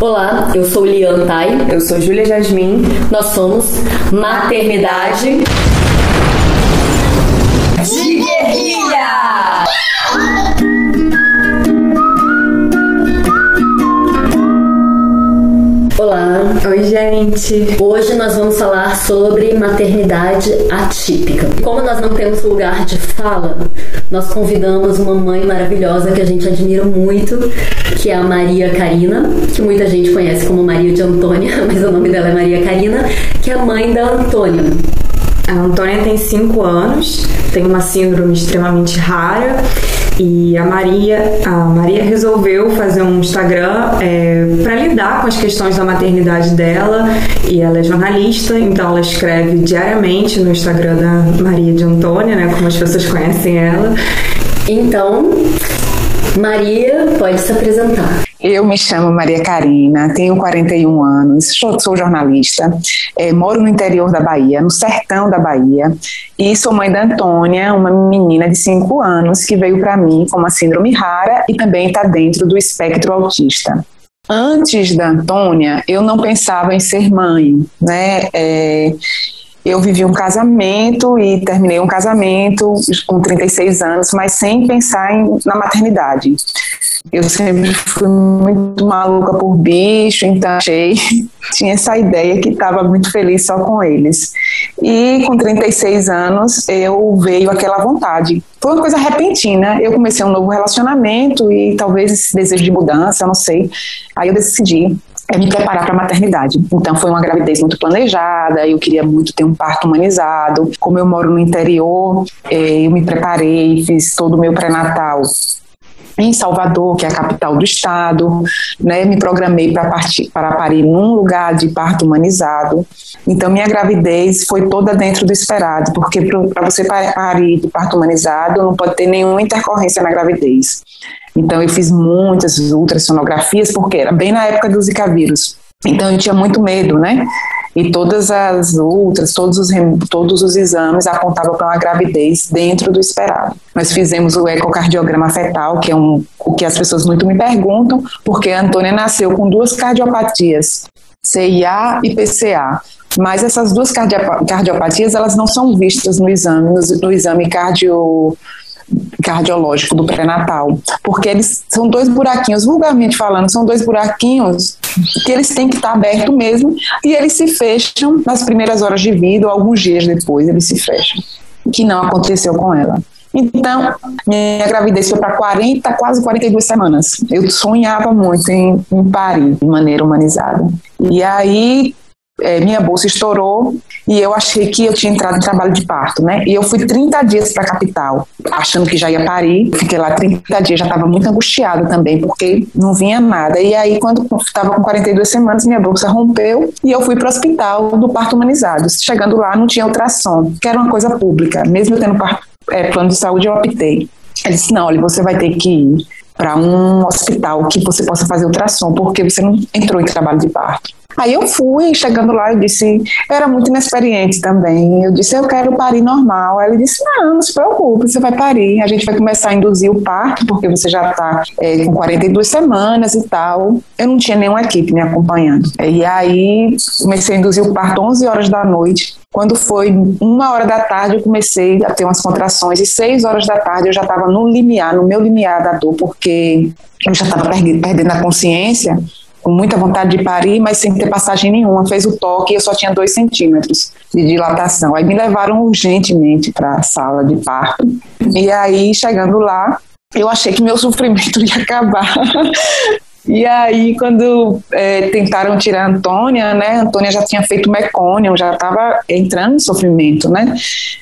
Olá, eu sou Lian Tai. Eu sou Júlia Jasmin. Nós somos Maternidade de Guerrilha! Olá. Oi, gente. Hoje nós vamos falar sobre maternidade atípica. Como nós não temos lugar de fala, nós convidamos uma mãe maravilhosa que a gente admira muito, que é a Maria Karina, que muita gente conhece como Maria de Antônia, mas o nome dela é Maria Karina, que é a mãe da Antônia. A Antônia tem 5 anos, tem uma síndrome extremamente rara e a Maria, a Maria resolveu fazer um Instagram é, para lidar com as questões da maternidade dela. E ela é jornalista, então ela escreve diariamente no Instagram da Maria de Antônia, né, como as pessoas conhecem ela. Então, Maria, pode se apresentar. Eu me chamo Maria Karina, tenho 41 anos, sou, sou jornalista, é, moro no interior da Bahia, no sertão da Bahia, e sou mãe da Antônia, uma menina de 5 anos que veio para mim com uma síndrome rara e também está dentro do espectro autista. Antes da Antônia, eu não pensava em ser mãe, né? É, eu vivi um casamento e terminei um casamento com 36 anos, mas sem pensar em, na maternidade. Eu sempre fui muito maluca por bicho, então achei, tinha essa ideia que estava muito feliz só com eles. E com 36 anos eu veio aquela vontade. Foi uma coisa repentina. Eu comecei um novo relacionamento e talvez esse desejo de mudança, não sei. Aí eu decidi é me preparar para a maternidade. Então foi uma gravidez muito planejada, eu queria muito ter um parto humanizado. Como eu moro no interior, eh, eu me preparei, fiz todo o meu pré-natal em Salvador, que é a capital do estado, né, me programei para partir para parir num lugar de parto humanizado. Então minha gravidez foi toda dentro do esperado, porque para você parir de parto humanizado não pode ter nenhuma intercorrência na gravidez. Então eu fiz muitas ultrassonografias porque era bem na época do Zika vírus. Então eu tinha muito medo, né? E todas as ultras, todos os, todos os exames apontavam para uma gravidez dentro do esperado. Nós fizemos o ecocardiograma fetal, que é um, o que as pessoas muito me perguntam, porque a Antônia nasceu com duas cardiopatias, CIA e PCA. Mas essas duas cardiopatias, elas não são vistas no exame, no, no exame cardio cardiológico do pré-natal, porque eles são dois buraquinhos, vulgarmente falando, são dois buraquinhos que eles têm que estar abertos mesmo e eles se fecham nas primeiras horas de vida ou alguns dias depois eles se fecham, que não aconteceu com ela. Então, minha gravidez foi para 40, quase 42 semanas. Eu sonhava muito em, em parir de maneira humanizada. E aí, é, minha bolsa estourou e eu achei que eu tinha entrado em trabalho de parto, né? E eu fui 30 dias para a capital, achando que já ia parir. Fiquei lá 30 dias, já estava muito angustiada também, porque não vinha nada. E aí, quando estava com 42 semanas, minha bolsa rompeu e eu fui para o hospital do parto humanizado. Chegando lá, não tinha ultrassom, que era uma coisa pública. Mesmo eu tendo é, plano de saúde, eu optei. Ele disse: não, olha, você vai ter que ir para um hospital que você possa fazer ultrassom, porque você não entrou em trabalho de parto. Aí eu fui, chegando lá, eu disse, eu era muito inexperiente também. Eu disse, eu quero parir normal. Ele disse, não, não se preocupe, você vai parir. A gente vai começar a induzir o parto, porque você já está é, com 42 semanas e tal. Eu não tinha nenhuma equipe me acompanhando. E aí comecei a induzir o parto 11 horas da noite. Quando foi uma hora da tarde, eu comecei a ter umas contrações, e seis horas da tarde eu já estava no limiar, no meu limiar da dor, porque eu já estava perdendo a consciência com muita vontade de parir, mas sem ter passagem nenhuma. Fez o toque e eu só tinha dois centímetros de dilatação. Aí me levaram urgentemente para a sala de parto. E aí, chegando lá, eu achei que meu sofrimento ia acabar. E aí, quando é, tentaram tirar a Antônia, né? A Antônia já tinha feito mecônio, já estava entrando em sofrimento, né?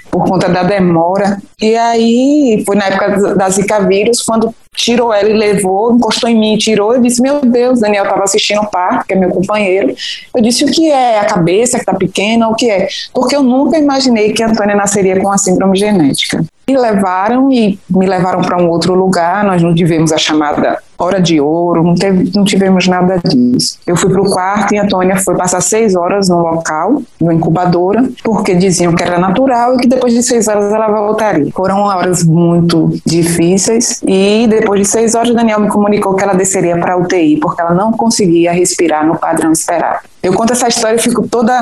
Por conta da demora. E aí, foi na época da Zika vírus, quando tirou ela e levou, encostou em mim tirou. Eu disse: Meu Deus, Daniel estava assistindo o parto, que é meu companheiro. Eu disse: O que é? A cabeça que está pequena? O que é? Porque eu nunca imaginei que a Antônia nasceria com a síndrome genética. Me levaram e me levaram para um outro lugar, nós não tivemos a chamada hora de ouro, não, teve, não tivemos nada disso. Eu fui para o quarto e a Antônia foi passar seis horas no local, no incubadora, porque diziam que era natural e que depois de seis horas ela voltaria. Foram horas muito difíceis e depois de seis horas Daniel me comunicou que ela desceria para UTI, porque ela não conseguia respirar no padrão esperado. Eu conto essa história e fico toda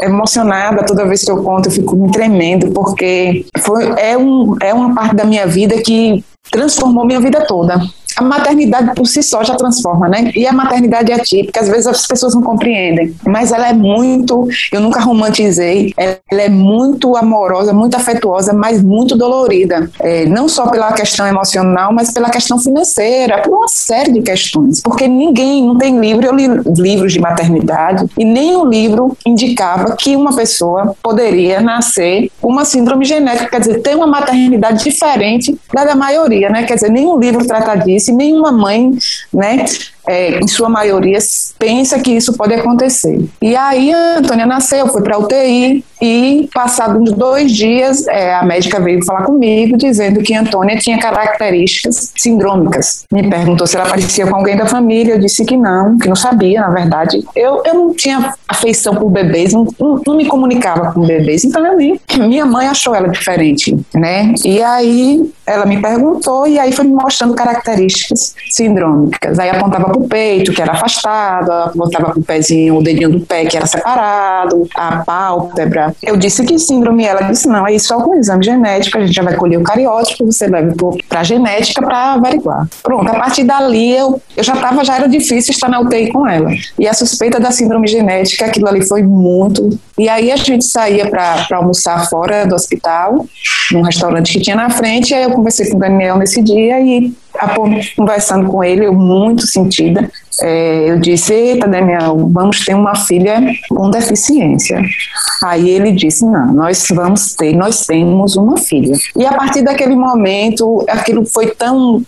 emocionada toda vez que eu conto, eu fico me tremendo, porque foi, é, um, é uma parte da minha vida que transformou minha vida toda a maternidade por si só já transforma, né? E a maternidade é atípica, às vezes as pessoas não compreendem, mas ela é muito, eu nunca romantizei, ela é muito amorosa, muito afetuosa, mas muito dolorida. É, não só pela questão emocional, mas pela questão financeira, por uma série de questões. Porque ninguém, não tem livro, eu li livros de maternidade, e nenhum livro indicava que uma pessoa poderia nascer com uma síndrome genética, quer dizer, ter uma maternidade diferente da da maioria, né? Quer dizer, nenhum livro trata disso se nenhuma mãe, né, é, em sua maioria, pensa que isso pode acontecer. E aí a Antônia nasceu, foi para UTI e, passados dois dias, é, a médica veio falar comigo dizendo que a Antônia tinha características sindrômicas. Me perguntou se ela parecia com alguém da família, eu disse que não, que não sabia, na verdade. Eu, eu não tinha afeição por bebês, não, não, não me comunicava com bebês, então eu nem. Minha mãe achou ela diferente, né? E aí ela me perguntou e aí foi me mostrando características sindrômicas. Aí apontava para o peito, que era afastado, apontava para o pezinho, o dedinho do pé, que era separado, a pálpebra. Eu disse que síndrome, ela disse, não, é só com exame genético, a gente já vai colher o cariótipo, você leva para genética para averiguar. Pronto, a partir dali eu, eu já estava, já era difícil estar na UTI com ela. E a suspeita da síndrome genética, aquilo ali foi muito. E aí a gente saía para almoçar fora do hospital, num restaurante que tinha na frente, e aí eu conversei com o Daniel nesse dia e conversando com ele, eu muito sentida, é, eu disse, eita Daniel, vamos ter uma filha com deficiência. Aí ele disse, não, nós vamos ter, nós temos uma filha. E a partir daquele momento, aquilo foi tão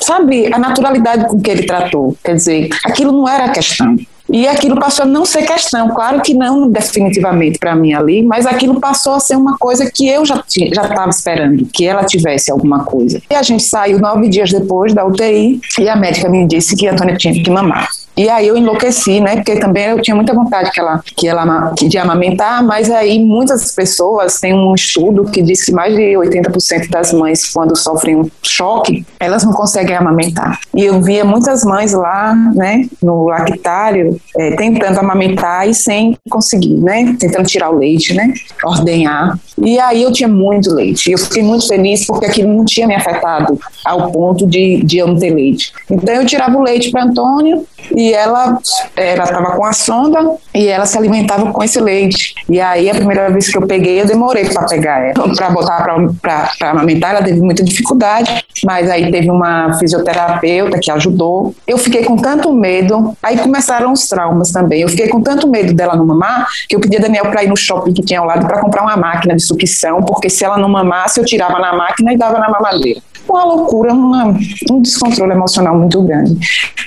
sabe, a naturalidade com que ele tratou. Quer dizer, aquilo não era a questão. E aquilo passou a não ser questão, claro que não definitivamente para mim ali, mas aquilo passou a ser uma coisa que eu já estava esperando, que ela tivesse alguma coisa. E a gente saiu nove dias depois da UTI e a médica me disse que a Antônia tinha que mamar. E aí eu enlouqueci, né? Porque também eu tinha muita vontade que ela, que ela de amamentar, mas aí muitas pessoas têm um estudo que diz que mais de 80% das mães, quando sofrem um choque, elas não conseguem amamentar. E eu via muitas mães lá, né, no lactário, é, tentando amamentar e sem conseguir, né? Tentando tirar o leite, né? Ordenhar. E aí eu tinha muito leite. Eu fiquei muito feliz porque aquilo não tinha me afetado ao ponto de, de eu não ter leite. Então eu tirava o leite para Antônia e ela ela estava com a sonda e ela se alimentava com esse leite. E aí a primeira vez que eu peguei, eu demorei para pegar ela, para botar para amamentar, ela teve muita dificuldade, mas aí teve uma fisioterapeuta que ajudou. Eu fiquei com tanto medo, aí começaram os traumas também. Eu fiquei com tanto medo dela não mamar que eu pedi a Daniel para ir no shopping que tinha ao lado para comprar uma máquina de sucção, porque se ela não mamasse, eu tirava na máquina e dava na mamadeira uma loucura, uma, um descontrole emocional muito grande.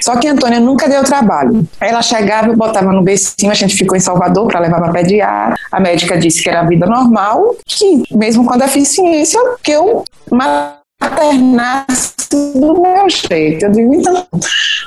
Só que a Antônia nunca deu trabalho. Ela chegava botava no becinho, a gente ficou em Salvador para levar para pediatra. A médica disse que era vida normal, que mesmo com a deficiência, que eu maternasse do meu jeito. Eu digo, então.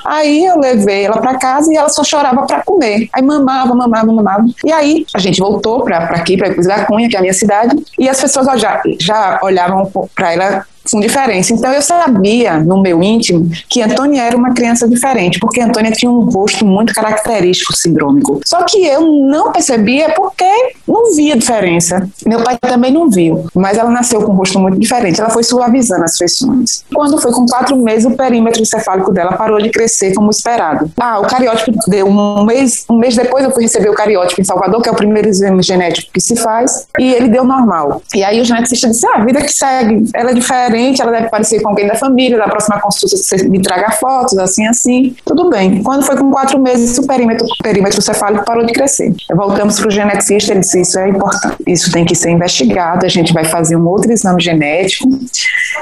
Aí eu levei ela para casa e ela só chorava para comer. Aí mamava, mamava, mamava. E aí a gente voltou para aqui, para Cruz da Cunha, que é a minha cidade, e as pessoas já, já olhavam para ela com diferença. Então eu sabia no meu íntimo que Antônia era uma criança diferente, porque Antônia tinha um rosto muito característico sindrômico. Só que eu não percebia porque não via diferença. Meu pai também não viu, mas ela nasceu com um rosto muito diferente. Ela foi suavizando as feições. Quando foi com quatro meses, o perímetro encefálico dela parou de crescer como esperado. Ah, o cariótipo deu um mês, um mês depois eu fui receber o cariótipo em Salvador, que é o primeiro exame genético que se faz, e ele deu normal. E aí o geneticista disse: ah, a vida que segue, ela é diferente diferente, ela deve parecer com alguém da família, da próxima consulta você me traga fotos, assim, assim. Tudo bem. Quando foi com quatro meses, o perímetro, o perímetro cefálico parou de crescer. Voltamos para o geneticista, ele disse, isso é importante, isso tem que ser investigado, a gente vai fazer um outro exame genético,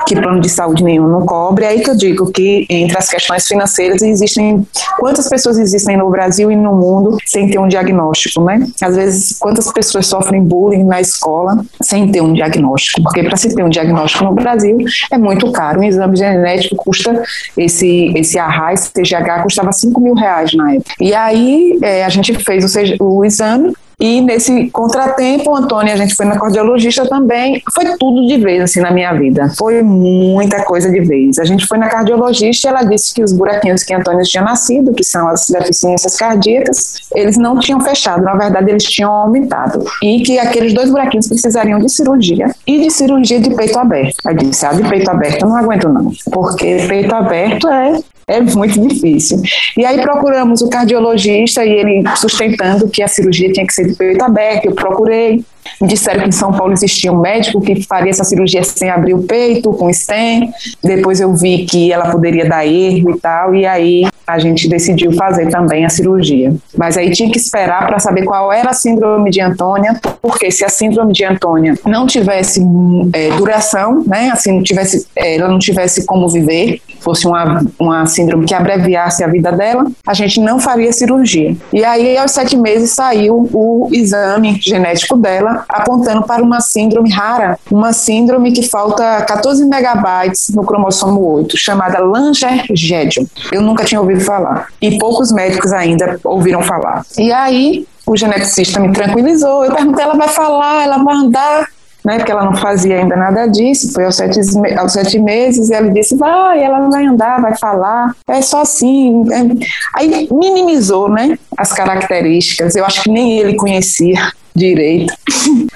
que plano de saúde nenhum não cobre. É aí que eu digo que entre as questões financeiras existem, quantas pessoas existem no Brasil e no mundo sem ter um diagnóstico, né? Às vezes, quantas pessoas sofrem bullying na escola sem ter um diagnóstico? Porque para se ter um diagnóstico no Brasil é muito caro. Um exame genético custa, esse, esse ARRA, esse TGH, custava 5 mil reais na época. E aí é, a gente fez o, o exame e nesse contratempo, Antônia, a gente foi na cardiologista também. Foi tudo de vez, assim, na minha vida. Foi muita coisa de vez. A gente foi na cardiologista e ela disse que os buraquinhos que Antônia tinha nascido, que são as deficiências cardíacas, eles não tinham fechado. Na verdade, eles tinham aumentado. E que aqueles dois buraquinhos precisariam de cirurgia e de cirurgia de peito aberto. Ela disse, ah, de peito aberto eu não aguento não. Porque peito aberto é é muito difícil. E aí procuramos o cardiologista e ele sustentando que a cirurgia tinha que ser de peito aberto. Eu procurei, me disseram que em São Paulo existia um médico que faria essa cirurgia sem abrir o peito, com stem. Depois eu vi que ela poderia dar erro e tal, e aí a gente decidiu fazer também a cirurgia. Mas aí tinha que esperar para saber qual era a síndrome de Antônia, porque se a síndrome de Antônia não tivesse é, duração, né, assim, não tivesse, é, ela não tivesse como viver, fosse uma, uma síndrome que abreviasse a vida dela, a gente não faria cirurgia. E aí, aos sete meses, saiu o exame genético dela, apontando para uma síndrome rara, uma síndrome que falta 14 megabytes no cromossomo 8, chamada Langer-Gedon. Eu nunca tinha ouvido falar. E poucos médicos ainda ouviram falar. E aí, o geneticista me tranquilizou. Eu perguntei, ela vai falar, ela vai andar? Né, porque ela não fazia ainda nada disso, foi aos sete, aos sete meses, e ela disse, vai, ela vai andar, vai falar, é só assim. É... Aí minimizou, né, as características, eu acho que nem ele conhecia direito.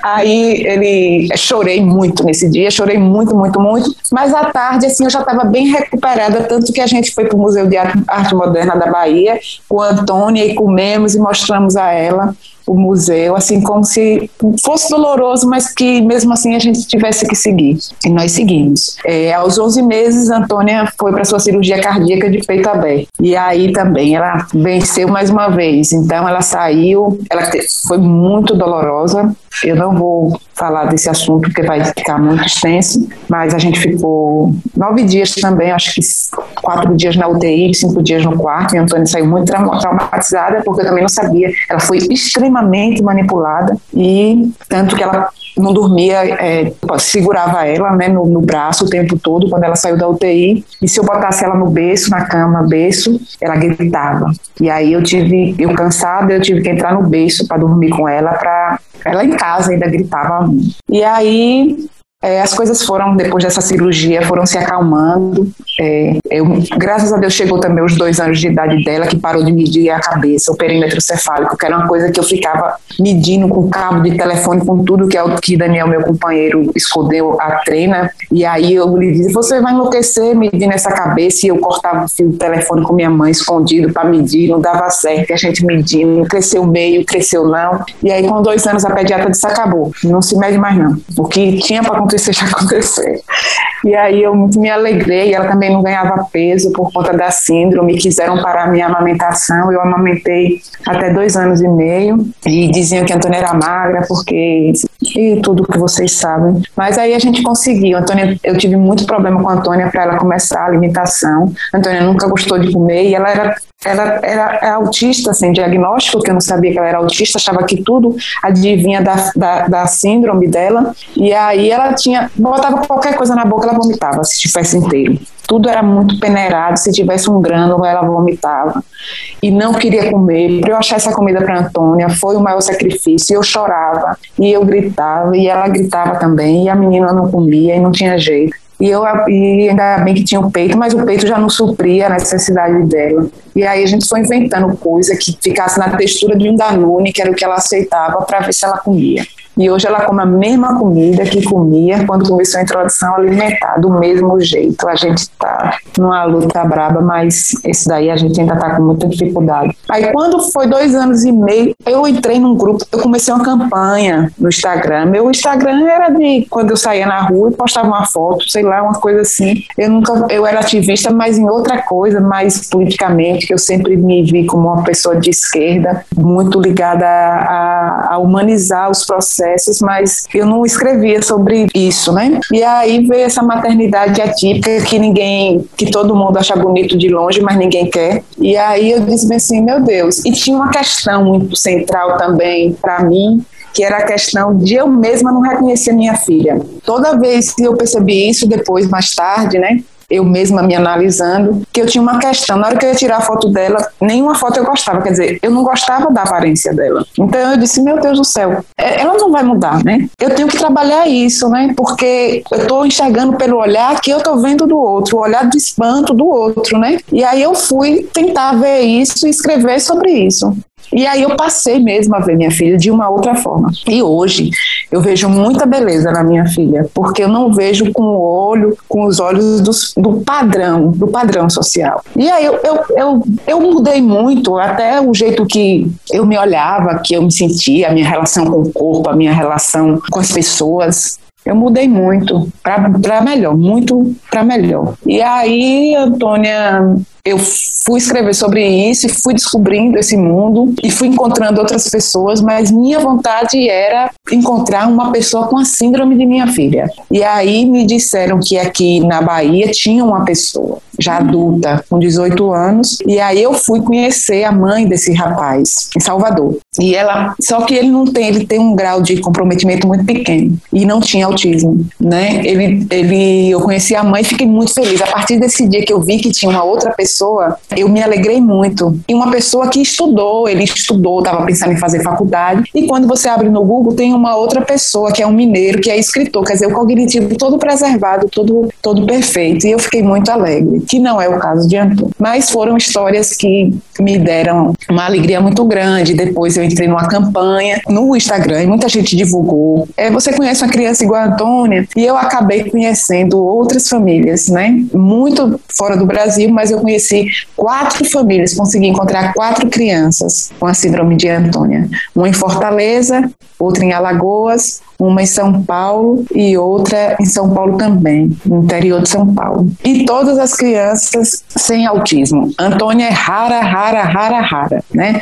Aí ele chorei muito nesse dia, chorei muito, muito, muito. Mas à tarde, assim, eu já estava bem recuperada, tanto que a gente foi para o Museu de Arte Moderna da Bahia com a Antônia e comemos e mostramos a ela o museu, assim como se fosse doloroso, mas que mesmo assim a gente tivesse que seguir. E nós seguimos. É, aos 11 meses, Antônia foi para sua cirurgia cardíaca de peito aberto. E aí também ela venceu mais uma vez. Então ela saiu, ela foi muito dolorosa. Eu não vou falar desse assunto porque vai ficar muito extenso, mas a gente ficou nove dias também, acho que quatro dias na UTI, cinco dias no quarto. E a Antônia saiu muito traumatizada porque eu também não sabia. Ela foi extremamente manipulada e tanto que ela não dormia, é, segurava ela né, no, no, braço o tempo todo quando ela saiu da UTI e se eu botasse ela no berço, na cama, berço, ela gritava. E aí eu tive, eu cansada, eu tive que entrar no berço para dormir com ela, para ela em casa ainda gritava. E aí é, as coisas foram, depois dessa cirurgia, foram se acalmando. É, eu, graças a Deus chegou também os dois anos de idade dela, que parou de medir a cabeça, o perímetro cefálico, que era uma coisa que eu ficava medindo com cabo de telefone, com tudo que é que Daniel, meu companheiro, escondeu a treina. E aí eu lhe disse: Você vai enlouquecer medindo essa cabeça. E eu cortava o fio do telefone com minha mãe escondido para medir, não dava certo. A gente medindo, cresceu meio, cresceu não. E aí, com dois anos, a pediatra disse: Acabou, não se mede mais não. O que tinha para acontecer acontecer, já aconteceu. E aí eu me alegrei, ela também não ganhava peso por conta da síndrome, quiseram parar minha amamentação, eu amamentei até dois anos e meio, e diziam que a Antônia era magra, porque... e tudo que vocês sabem. Mas aí a gente conseguiu, Antônia, eu tive muito problema com a Antônia para ela começar a alimentação, a Antônia nunca gostou de comer, e ela era ela era autista, sem diagnóstico, que eu não sabia que ela era autista, achava que tudo adivinha da, da, da, síndrome dela. E aí ela tinha, botava qualquer coisa na boca, ela vomitava, se tivesse inteiro. Tudo era muito peneirado, se tivesse um grânulo, ela vomitava. E não queria comer. Para eu achar essa comida para Antônia, foi o maior sacrifício. Eu chorava, e eu gritava, e ela gritava também, e a menina não comia, e não tinha jeito. E, eu, e ainda bem que tinha o peito, mas o peito já não supria a necessidade dela. E aí a gente foi inventando coisa que ficasse na textura de um Danone, que era o que ela aceitava, para ver se ela comia. E hoje ela come a mesma comida que comia quando começou a introdução alimentar, do mesmo jeito. A gente está numa luta braba, mas esse daí a gente ainda está com muita dificuldade. Aí quando foi dois anos e meio, eu entrei num grupo, eu comecei uma campanha no Instagram. Meu Instagram era de quando eu saía na rua e postava uma foto, sei lá, uma coisa assim. Eu nunca, eu era ativista, mas em outra coisa, mais politicamente, que eu sempre me vi como uma pessoa de esquerda, muito ligada a, a humanizar os processos, mas eu não escrevia sobre isso, né? E aí veio essa maternidade atípica que ninguém, que todo mundo acha bonito de longe, mas ninguém quer. E aí eu disse assim, meu Deus. E tinha uma questão muito central também para mim, que era a questão de eu mesma não reconhecer minha filha. Toda vez que eu percebi isso, depois, mais tarde, né, eu mesma me analisando, que eu tinha uma questão. Na hora que eu ia tirar a foto dela, nenhuma foto eu gostava. Quer dizer, eu não gostava da aparência dela. Então eu disse, meu Deus do céu, é, ela não vai mudar, né? Eu tenho que trabalhar isso, né? Porque eu estou enxergando pelo olhar que eu estou vendo do outro, o olhar de espanto do outro, né? E aí eu fui tentar ver isso e escrever sobre isso. E aí eu passei mesmo a ver minha filha de uma outra forma. E hoje eu vejo muita beleza na minha filha, porque eu não vejo com o olho, com os olhos dos, do padrão, do padrão social. E aí eu, eu, eu, eu mudei muito, até o jeito que eu me olhava, que eu me sentia, a minha relação com o corpo, a minha relação com as pessoas. Eu mudei muito para melhor, muito para melhor. E aí, Antônia, eu fui escrever sobre isso e fui descobrindo esse mundo e fui encontrando outras pessoas, mas minha vontade era encontrar uma pessoa com a síndrome de minha filha. E aí me disseram que aqui na Bahia tinha uma pessoa já adulta, com 18 anos, e aí eu fui conhecer a mãe desse rapaz em Salvador. E ela, só que ele não tem, ele tem um grau de comprometimento muito pequeno e não tinha autismo, né? Ele, ele, eu conheci a mãe e fiquei muito feliz. A partir desse dia que eu vi que tinha uma outra pessoa, eu me alegrei muito. E uma pessoa que estudou, ele estudou, estava pensando em fazer faculdade. E quando você abre no Google, tem uma outra pessoa que é um mineiro, que é escritor, quer dizer, o cognitivo todo preservado, todo, todo perfeito. E eu fiquei muito alegre que não é o caso de Antônio. Mas foram histórias que me deram uma alegria muito grande. Depois eu entrei numa campanha no Instagram e muita gente divulgou. É, você conhece uma criança igual a Antônia? E eu acabei conhecendo outras famílias, né? Muito fora do Brasil, mas eu conheci quatro famílias, consegui encontrar quatro crianças com a síndrome de Antônia. Uma em Fortaleza, outra em Alagoas, uma em São Paulo e outra em São Paulo também, no interior de São Paulo. E todas as crianças sem autismo. Antônia é rara, rara, rara, rara, né?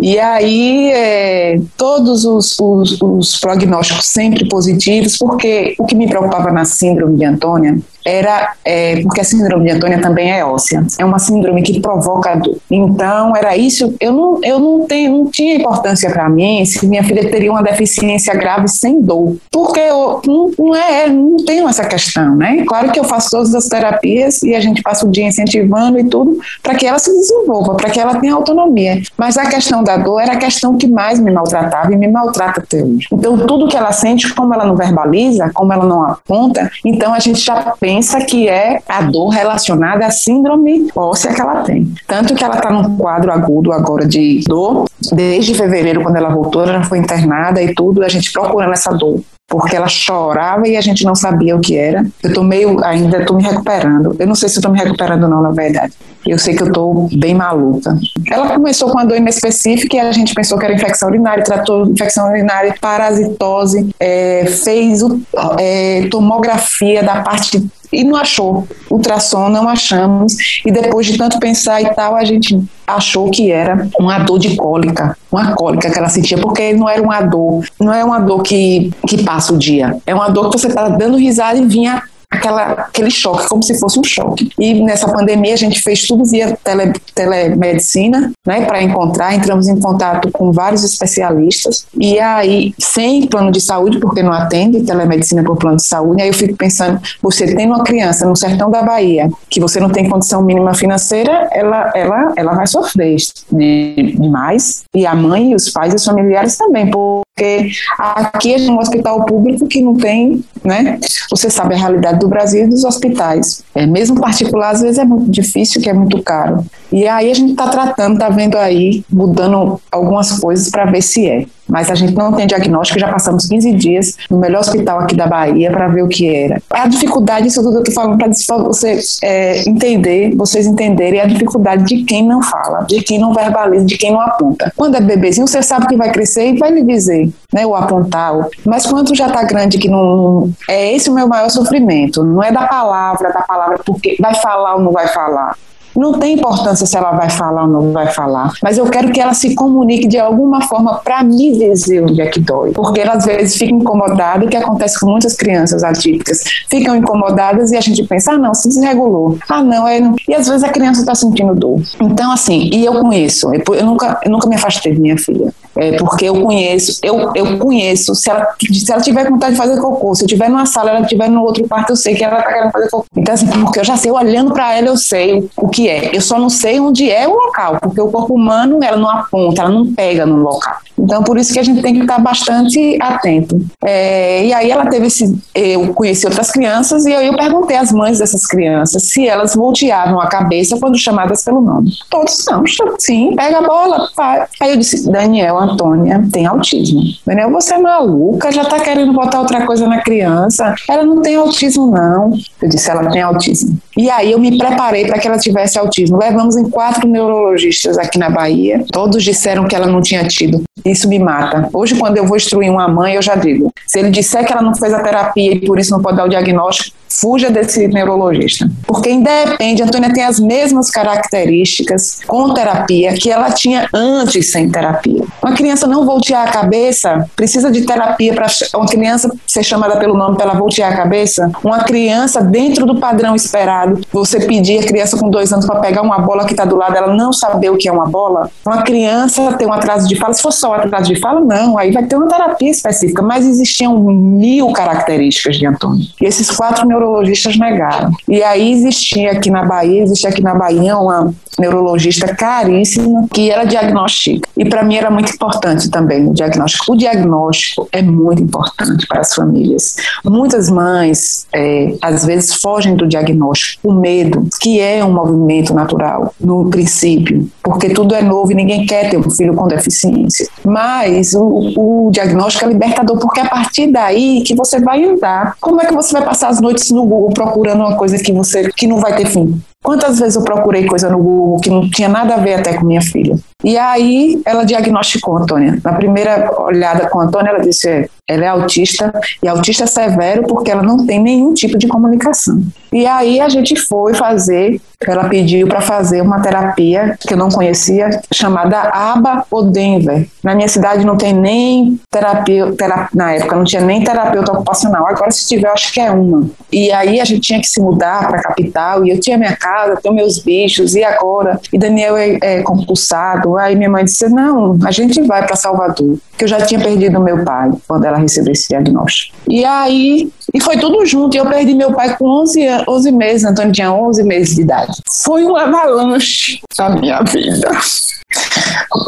E aí, é, todos os, os, os prognósticos sempre positivos, porque o que me preocupava na síndrome de Antônia era é, porque a síndrome de Antônia também é óssea. É uma síndrome que provoca dor. Então era isso. Eu não, eu não tenho, não tinha importância para mim se minha filha teria uma deficiência grave sem dor, porque eu não, não é, não tenho essa questão, né? Claro que eu faço todas as terapias e a gente passa o dia incentivando e tudo para que ela se desenvolva, para que ela tenha autonomia. Mas a questão da dor era a questão que mais me maltratava e me maltrata até hoje. Então tudo que ela sente, como ela não verbaliza, como ela não aponta, então a gente já pensa pensa que é a dor relacionada à síndrome óssea que ela tem. Tanto que ela está num quadro agudo agora de dor, desde fevereiro, quando ela voltou, ela foi internada e tudo, a gente procurando essa dor porque ela chorava e a gente não sabia o que era. Eu tô meio, ainda tô me recuperando. Eu não sei se eu tô me recuperando não, na verdade. Eu sei que eu tô bem maluca. Ela começou com uma dor inespecífica e a gente pensou que era infecção urinária, tratou infecção urinária, parasitose, é, fez o, é, tomografia da parte e não achou. Ultrassom não achamos. E depois de tanto pensar e tal, a gente achou que era uma dor de cólica, uma cólica que ela sentia, porque não era uma dor, não é uma dor que, que passa o dia. É uma dor que você está dando risada e vinha aquela, aquele choque, como se fosse um choque. E nessa pandemia a gente fez tudo via tele, telemedicina, né, para encontrar, entramos em contato com vários especialistas, e aí, sem plano de saúde, porque não atende telemedicina por plano de saúde, aí eu fico pensando, você tem uma criança no sertão da Bahia, que você não tem condição mínima financeira, ela, ela, ela vai sofrer demais, e a mãe os pais e os familiares também, por porque aqui é um hospital público que não tem, né? Você sabe a realidade do Brasil e dos hospitais. É, mesmo particular, às vezes é muito difícil, que é muito caro. E aí a gente está tratando, está vendo aí, mudando algumas coisas para ver se é mas a gente não tem diagnóstico, já passamos 15 dias no melhor hospital aqui da Bahia para ver o que era. A dificuldade, isso tudo eu estou falando para você é, entender, vocês entenderem a dificuldade de quem não fala, de quem não verbaliza, de quem não aponta. Quando é bebezinho, você sabe que vai crescer e vai lhe dizer, né, o apontar. Mas quando já está grande, que não. É esse o meu maior sofrimento. Não é da palavra, da palavra, porque vai falar ou não vai falar. Não tem importância se ela vai falar ou não vai falar, mas eu quero que ela se comunique de alguma forma para me dizer onde é que dói. Porque ela às vezes fica incomodada, o que acontece com muitas crianças atípicas, ficam incomodadas e a gente pensa, ah, não, se desregulou. Ah, não, é. E às vezes a criança está sentindo dor. Então, assim, e eu conheço, eu nunca, eu nunca me afastei de minha filha. É, porque eu conheço, eu, eu conheço, se ela, se ela tiver vontade de fazer cocô, se eu estiver numa sala, ela estiver no outro quarto, eu sei que ela está querendo fazer cocô. Então, assim, porque eu já sei, olhando para ela, eu sei o que é. Eu só não sei onde é o local, porque o corpo humano, ela não aponta, ela não pega no local. Então, por isso que a gente tem que estar bastante atento. É, e aí ela teve esse. Eu conheci outras crianças e aí eu perguntei às mães dessas crianças se elas volteavam a cabeça quando chamadas pelo nome. Todos não, sim, pega a bola, pai. Aí eu disse, Daniel, Antônia tem autismo. Daniel, você é maluca, já tá querendo botar outra coisa na criança. Ela não tem autismo, não. Eu disse, ela tem autismo. E aí eu me preparei para que ela tivesse autismo. Levamos em quatro neurologistas aqui na Bahia. Todos disseram que ela não tinha tido. Isso me mata. Hoje, quando eu vou instruir uma mãe, eu já digo: se ele disser que ela não fez a terapia e por isso não pode dar o diagnóstico, fuja desse neurologista. Porque independe, a Antônia tem as mesmas características com terapia que ela tinha antes sem terapia. Uma criança não voltear a cabeça precisa de terapia para uma criança ser chamada pelo nome para ela voltear a cabeça. Uma criança dentro do padrão esperado, você pedir a criança com dois anos para pegar uma bola que está do lado, ela não saber o que é uma bola. Uma criança ter um atraso de fala, se for só um atraso de fala, não, aí vai ter uma terapia específica. Mas existiam mil características de Antônio. E esses quatro neurologistas negaram. E aí existia aqui na Bahia, existe aqui na Bahia uma neurologista caríssima que ela diagnostica. E para mim era muito importante também o diagnóstico. O diagnóstico é muito importante para as famílias. Muitas mães, é, às vezes, fogem do diagnóstico, o medo, que é um movimento natural, no princípio, porque tudo é novo e ninguém quer ter um filho com deficiência. Mas o, o diagnóstico é libertador, porque é a partir daí que você vai andar. Como é que você vai passar as noites no Google procurando uma coisa que você que não vai ter fim? Quantas vezes eu procurei coisa no Google que não tinha nada a ver até com minha filha? E aí ela diagnosticou a Antônia. Na primeira olhada com a Antônia, ela disse: ela é autista, e autista severo porque ela não tem nenhum tipo de comunicação. E aí a gente foi fazer, ela pediu para fazer uma terapia que eu não conhecia, chamada ABA ou Denver. Na minha cidade não tem nem terapia, terapia na época não tinha nem terapeuta ocupacional. Agora se tiver, acho que é uma. E aí a gente tinha que se mudar para a capital e eu tinha minha casa, tenho meus bichos e agora. E Daniel é, é compulsado. Aí minha mãe disse: "Não, a gente vai para Salvador" que eu já tinha perdido meu pai quando ela recebeu esse diagnóstico. E aí, e foi tudo junto. Eu perdi meu pai com 11, 11 meses, Antônio tinha 11 meses de idade. Foi um avalanche na minha vida.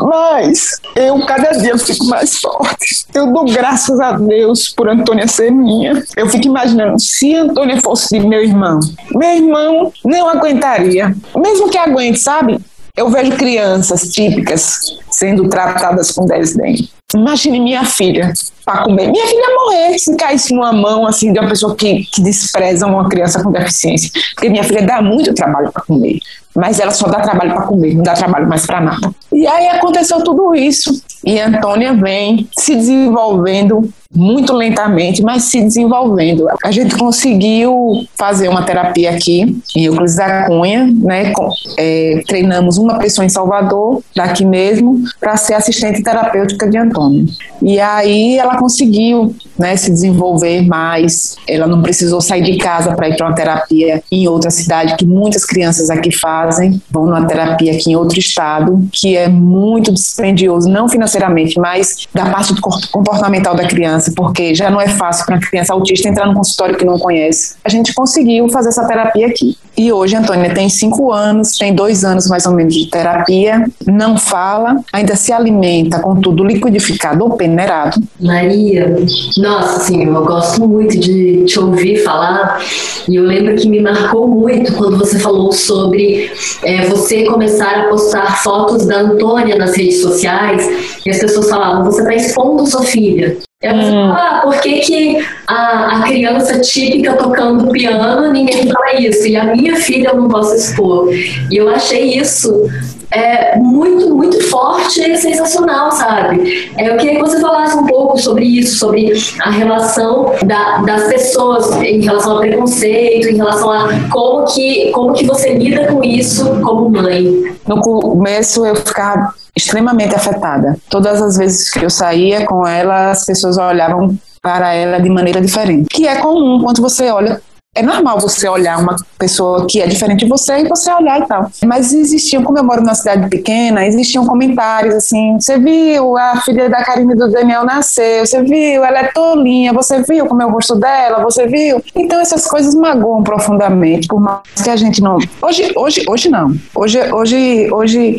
Mas eu cada dia fico mais forte. Eu dou graças a Deus por Antônia ser minha. Eu fico imaginando, se Antônia fosse meu irmão, meu irmão não aguentaria. Mesmo que aguente, sabe? Eu vejo crianças típicas sendo tratadas com desdém. Imagine minha filha para comer. Minha filha ia morrer se caísse numa mão assim de uma pessoa que, que despreza uma criança com deficiência. Porque minha filha dá muito trabalho para comer. Mas ela só dá trabalho para comer, não dá trabalho mais para nada. E aí aconteceu tudo isso. E Antônia vem se desenvolvendo muito lentamente, mas se desenvolvendo. A gente conseguiu fazer uma terapia aqui em Euclides da Cunha, né? É, treinamos uma pessoa em Salvador, daqui mesmo, para ser assistente terapêutica de Antônio. E aí ela conseguiu né, se desenvolver mais, ela não precisou sair de casa para ir para uma terapia em outra cidade, que muitas crianças aqui fazem, vão numa terapia aqui em outro estado, que é muito dispendioso, não financeiramente, mas da parte comportamental da criança porque já não é fácil para uma criança autista entrar num consultório que não conhece. A gente conseguiu fazer essa terapia aqui. E hoje a Antônia tem cinco anos, tem dois anos mais ou menos de terapia, não fala, ainda se alimenta com tudo liquidificado ou peneirado. Maria, nossa, assim, eu gosto muito de te ouvir falar e eu lembro que me marcou muito quando você falou sobre é, você começar a postar fotos da Antônia nas redes sociais e as pessoas falavam, você está expondo sua filha. Eu hum. ah, por que, que a, a, criança típica tocando piano, ninguém fala isso, e a minha filha eu não posso expor? E eu achei isso é, muito, muito forte e sensacional, sabe? É, eu queria que você falasse um pouco sobre isso, sobre a relação da, das pessoas em relação ao preconceito, em relação a como que, como que você lida com isso como mãe. No começo eu ficava extremamente afetada. Todas as vezes que eu saía com ela, as pessoas olhavam para ela de maneira diferente. Que é comum quando você olha é normal você olhar uma pessoa que é diferente de você e você olhar e tal. Mas existiam, como eu moro numa cidade pequena, existiam comentários assim: você viu, a filha da Karine do Daniel nasceu, você viu, ela é tolinha, você viu como é o rosto dela, você viu. Então essas coisas magoam profundamente, por mais que a gente não. Hoje, hoje, hoje não. Hoje, hoje, hoje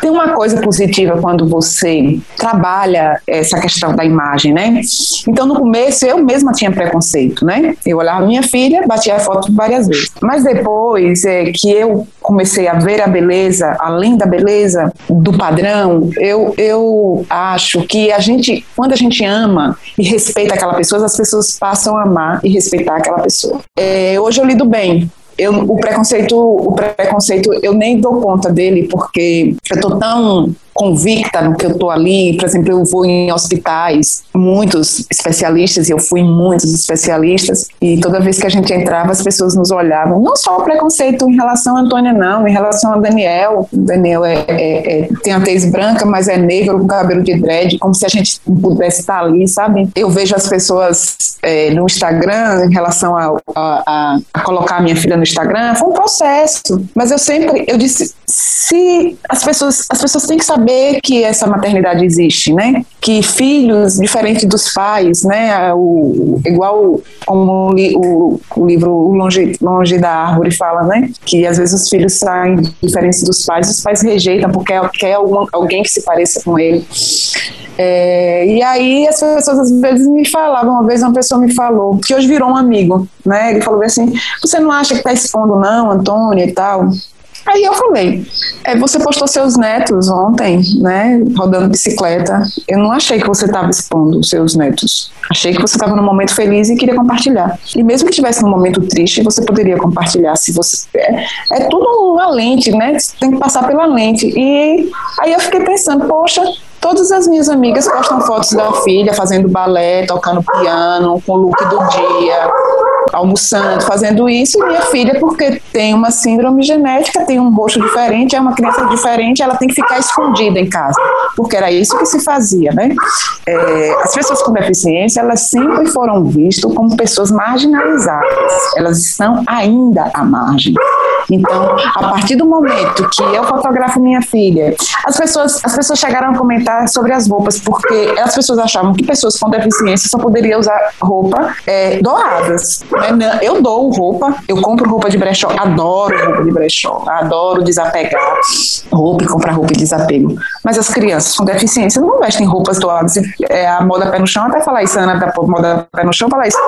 tem uma coisa positiva quando você trabalha essa questão da imagem, né? Então no começo eu mesma tinha preconceito, né? Eu olhava minha filha, batia a foto várias vezes. Mas depois é, que eu comecei a ver a beleza, além da beleza do padrão, eu, eu acho que a gente, quando a gente ama e respeita aquela pessoa, as pessoas passam a amar e respeitar aquela pessoa. É, hoje eu lido bem eu, o preconceito, o preconceito, eu nem dou conta dele porque eu tô tão convicta no que eu tô ali. Por exemplo, eu vou em hospitais, muitos especialistas, e eu fui em muitos especialistas, e toda vez que a gente entrava, as pessoas nos olhavam. Não só o preconceito em relação a Antônia, não, em relação a Daniel. Daniel é, é, é, tem a tez branca, mas é negro com cabelo de dread, como se a gente pudesse estar ali, sabe? Eu vejo as pessoas é, no Instagram em relação a, a, a, colocar a minha filha no Instagram, foi um processo. Mas eu sempre, eu disse, se as pessoas, as pessoas têm que saber que essa maternidade existe, né? Que filhos, diferente dos pais, né? O, igual como o, o livro Longe, Longe da Árvore fala, né? Que às vezes os filhos saem diferentes dos pais, os pais rejeitam porque quer algum, alguém que se pareça com ele. É, e aí as pessoas às vezes me falavam, uma vez uma pessoa me falou, que hoje virou um amigo, né? Ele falou assim, você não acha que está expondo não, Antônia e tal? Aí eu falei, é, você postou seus netos ontem, né, rodando bicicleta. Eu não achei que você estava expondo os seus netos. Achei que você estava num momento feliz e queria compartilhar. E mesmo que estivesse num momento triste, você poderia compartilhar. Se você é, é tudo uma lente, né? Tem que passar pela lente. E aí eu fiquei pensando, poxa, Todas as minhas amigas postam fotos da filha fazendo balé, tocando piano, com o look do dia, almoçando, fazendo isso. E minha filha, porque tem uma síndrome genética, tem um rosto diferente, é uma criança diferente, ela tem que ficar escondida em casa, porque era isso que se fazia, né? É, as pessoas com deficiência, elas sempre foram vistas como pessoas marginalizadas. Elas estão ainda à margem. Então, a partir do momento que eu fotografo minha filha, as pessoas, as pessoas chegaram a comentar sobre as roupas, porque as pessoas achavam que pessoas com deficiência só poderiam usar roupa é. Né? Eu dou roupa, eu compro roupa de brechó, adoro roupa de brechó, adoro desapegar roupa e comprar roupa de desapego. Mas as crianças com deficiência não vestem roupas doadas. É a moda pé no chão, até falar isso, Ana, da moda pé no chão, falar isso.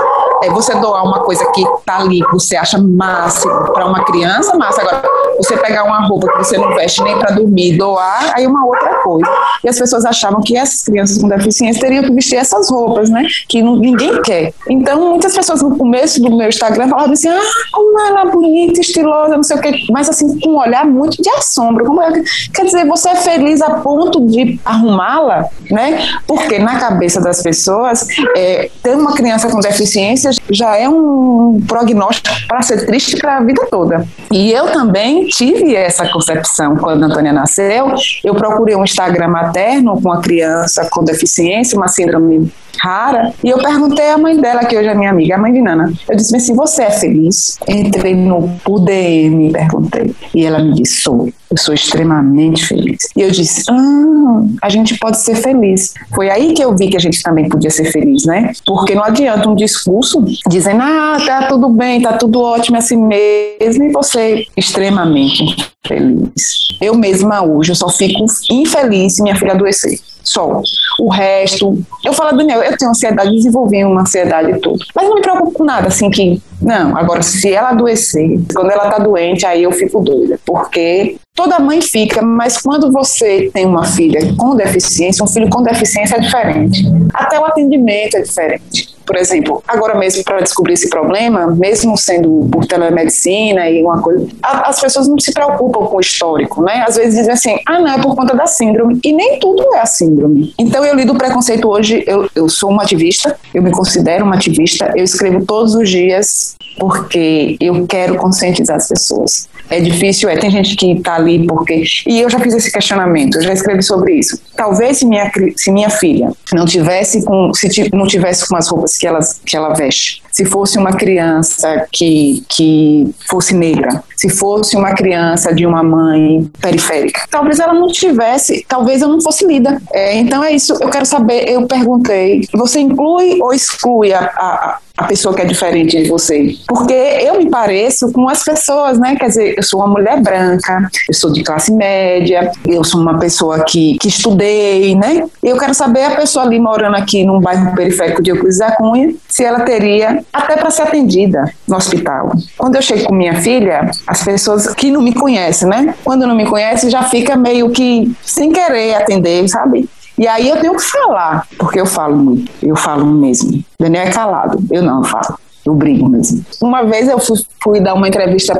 É você doar uma coisa que tá ali, que você acha máximo para uma criança, massa. Agora, você pegar uma roupa que você não veste nem para dormir, doar, aí uma outra coisa. E as pessoas achavam que essas crianças com deficiência teriam que vestir essas roupas, né? Que não, ninguém quer. Então, muitas pessoas no começo do meu Instagram falavam assim: ah, como ela é bonita, estilosa, não sei o quê. Mas assim, com um olhar muito de assombro. Como é, quer dizer, você é feliz a ponto de arrumá-la, né? Porque na cabeça das pessoas, é, ter uma criança com deficiência já é um prognóstico para ser triste para a vida toda. E eu também tive essa concepção quando a Antônia nasceu. Eu procurei um Instagram materno com uma criança com deficiência, uma síndrome rara. E eu perguntei à mãe dela, que hoje é minha amiga, a mãe de Nana. Eu disse assim: Você é feliz? Entrei no UDM e perguntei. E ela me disse: Sou. Eu sou extremamente feliz. E eu disse: Ah, a gente pode ser feliz. Foi aí que eu vi que a gente também podia ser feliz, né? Porque não adianta um discurso dizendo: Ah, tá tudo bem, tá tudo ótimo assim mesmo, e você extremamente feliz. Eu mesma hoje, eu só fico infeliz se minha filha adoecer. Só. O resto, eu falo, Daniel, eu tenho ansiedade, desenvolvi uma ansiedade tudo. Mas não me preocupo com nada, assim, que. Não, agora, se ela adoecer, quando ela tá doente, aí eu fico doida. Porque toda mãe fica, mas quando você tem uma filha com deficiência, um filho com deficiência é diferente. Até o atendimento é diferente por exemplo, agora mesmo para descobrir esse problema, mesmo sendo por telemedicina e uma coisa, as pessoas não se preocupam com o histórico, né? Às vezes dizem assim, ah, não, é por conta da síndrome. E nem tudo é a síndrome. Então eu lido o preconceito hoje, eu, eu sou uma ativista, eu me considero uma ativista, eu escrevo todos os dias porque eu quero conscientizar as pessoas. É difícil, é. Tem gente que está ali porque. E eu já fiz esse questionamento, eu já escrevi sobre isso. Talvez se minha, se minha filha não tivesse com, se não tivesse com as roupas que ela, que ela veste, se fosse uma criança que, que fosse negra, se fosse uma criança de uma mãe periférica, talvez ela não tivesse, talvez eu não fosse lida. É, então é isso, eu quero saber, eu perguntei, você inclui ou exclui a, a a pessoa que é diferente de você. Porque eu me pareço com as pessoas, né? Quer dizer, eu sou uma mulher branca, eu sou de classe média, eu sou uma pessoa que, que estudei, né? Eu quero saber a pessoa ali morando aqui num bairro periférico de Euclides da Cunha, se ela teria até para ser atendida no hospital. Quando eu chego com minha filha, as pessoas que não me conhecem, né? Quando não me conhecem, já fica meio que sem querer atender, sabe? E aí eu tenho que falar, porque eu falo muito, eu falo mesmo. Daniel é calado, eu não falo eu brigo mesmo. Uma vez eu fui, fui dar uma entrevista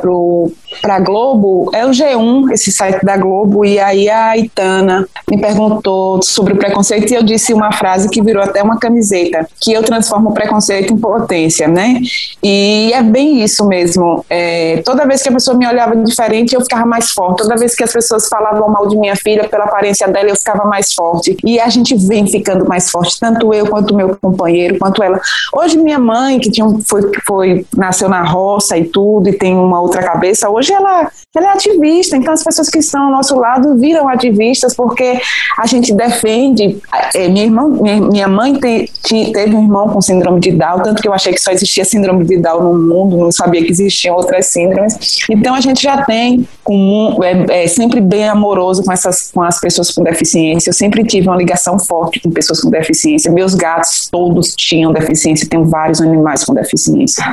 para a Globo, é o G1, esse site da Globo, e aí a Itana me perguntou sobre o preconceito e eu disse uma frase que virou até uma camiseta, que eu transformo o preconceito em potência, né? E é bem isso mesmo. É, toda vez que a pessoa me olhava diferente, eu ficava mais forte. Toda vez que as pessoas falavam mal de minha filha pela aparência dela, eu ficava mais forte. E a gente vem ficando mais forte, tanto eu quanto meu companheiro, quanto ela. Hoje minha mãe, que tinha um foi, foi nasceu na roça e tudo, e tem uma outra cabeça, hoje ela, ela é ativista. Então, as pessoas que estão ao nosso lado viram ativistas porque a gente defende. É, minha, irmã, minha, minha mãe te, te, teve um irmão com síndrome de Down, tanto que eu achei que só existia síndrome de Down no mundo, não sabia que existiam outras síndromes. Então, a gente já tem um, é, é sempre bem amoroso com, essas, com as pessoas com deficiência. Eu sempre tive uma ligação forte com pessoas com deficiência. Meus gatos todos tinham deficiência, tenho vários animais com deficiência deficiência.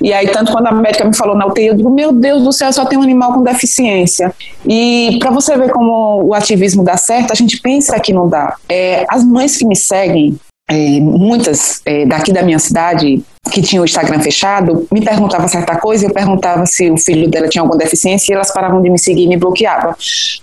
E aí, tanto quando a médica me falou na UTI, eu digo, meu Deus do céu, só tem um animal com deficiência. E para você ver como o ativismo dá certo, a gente pensa que não dá. É, as mães que me seguem, é, muitas é, daqui da minha cidade, que tinha o Instagram fechado, me perguntava certa coisa, eu perguntava se o filho dela tinha alguma deficiência e elas paravam de me seguir e me bloqueavam.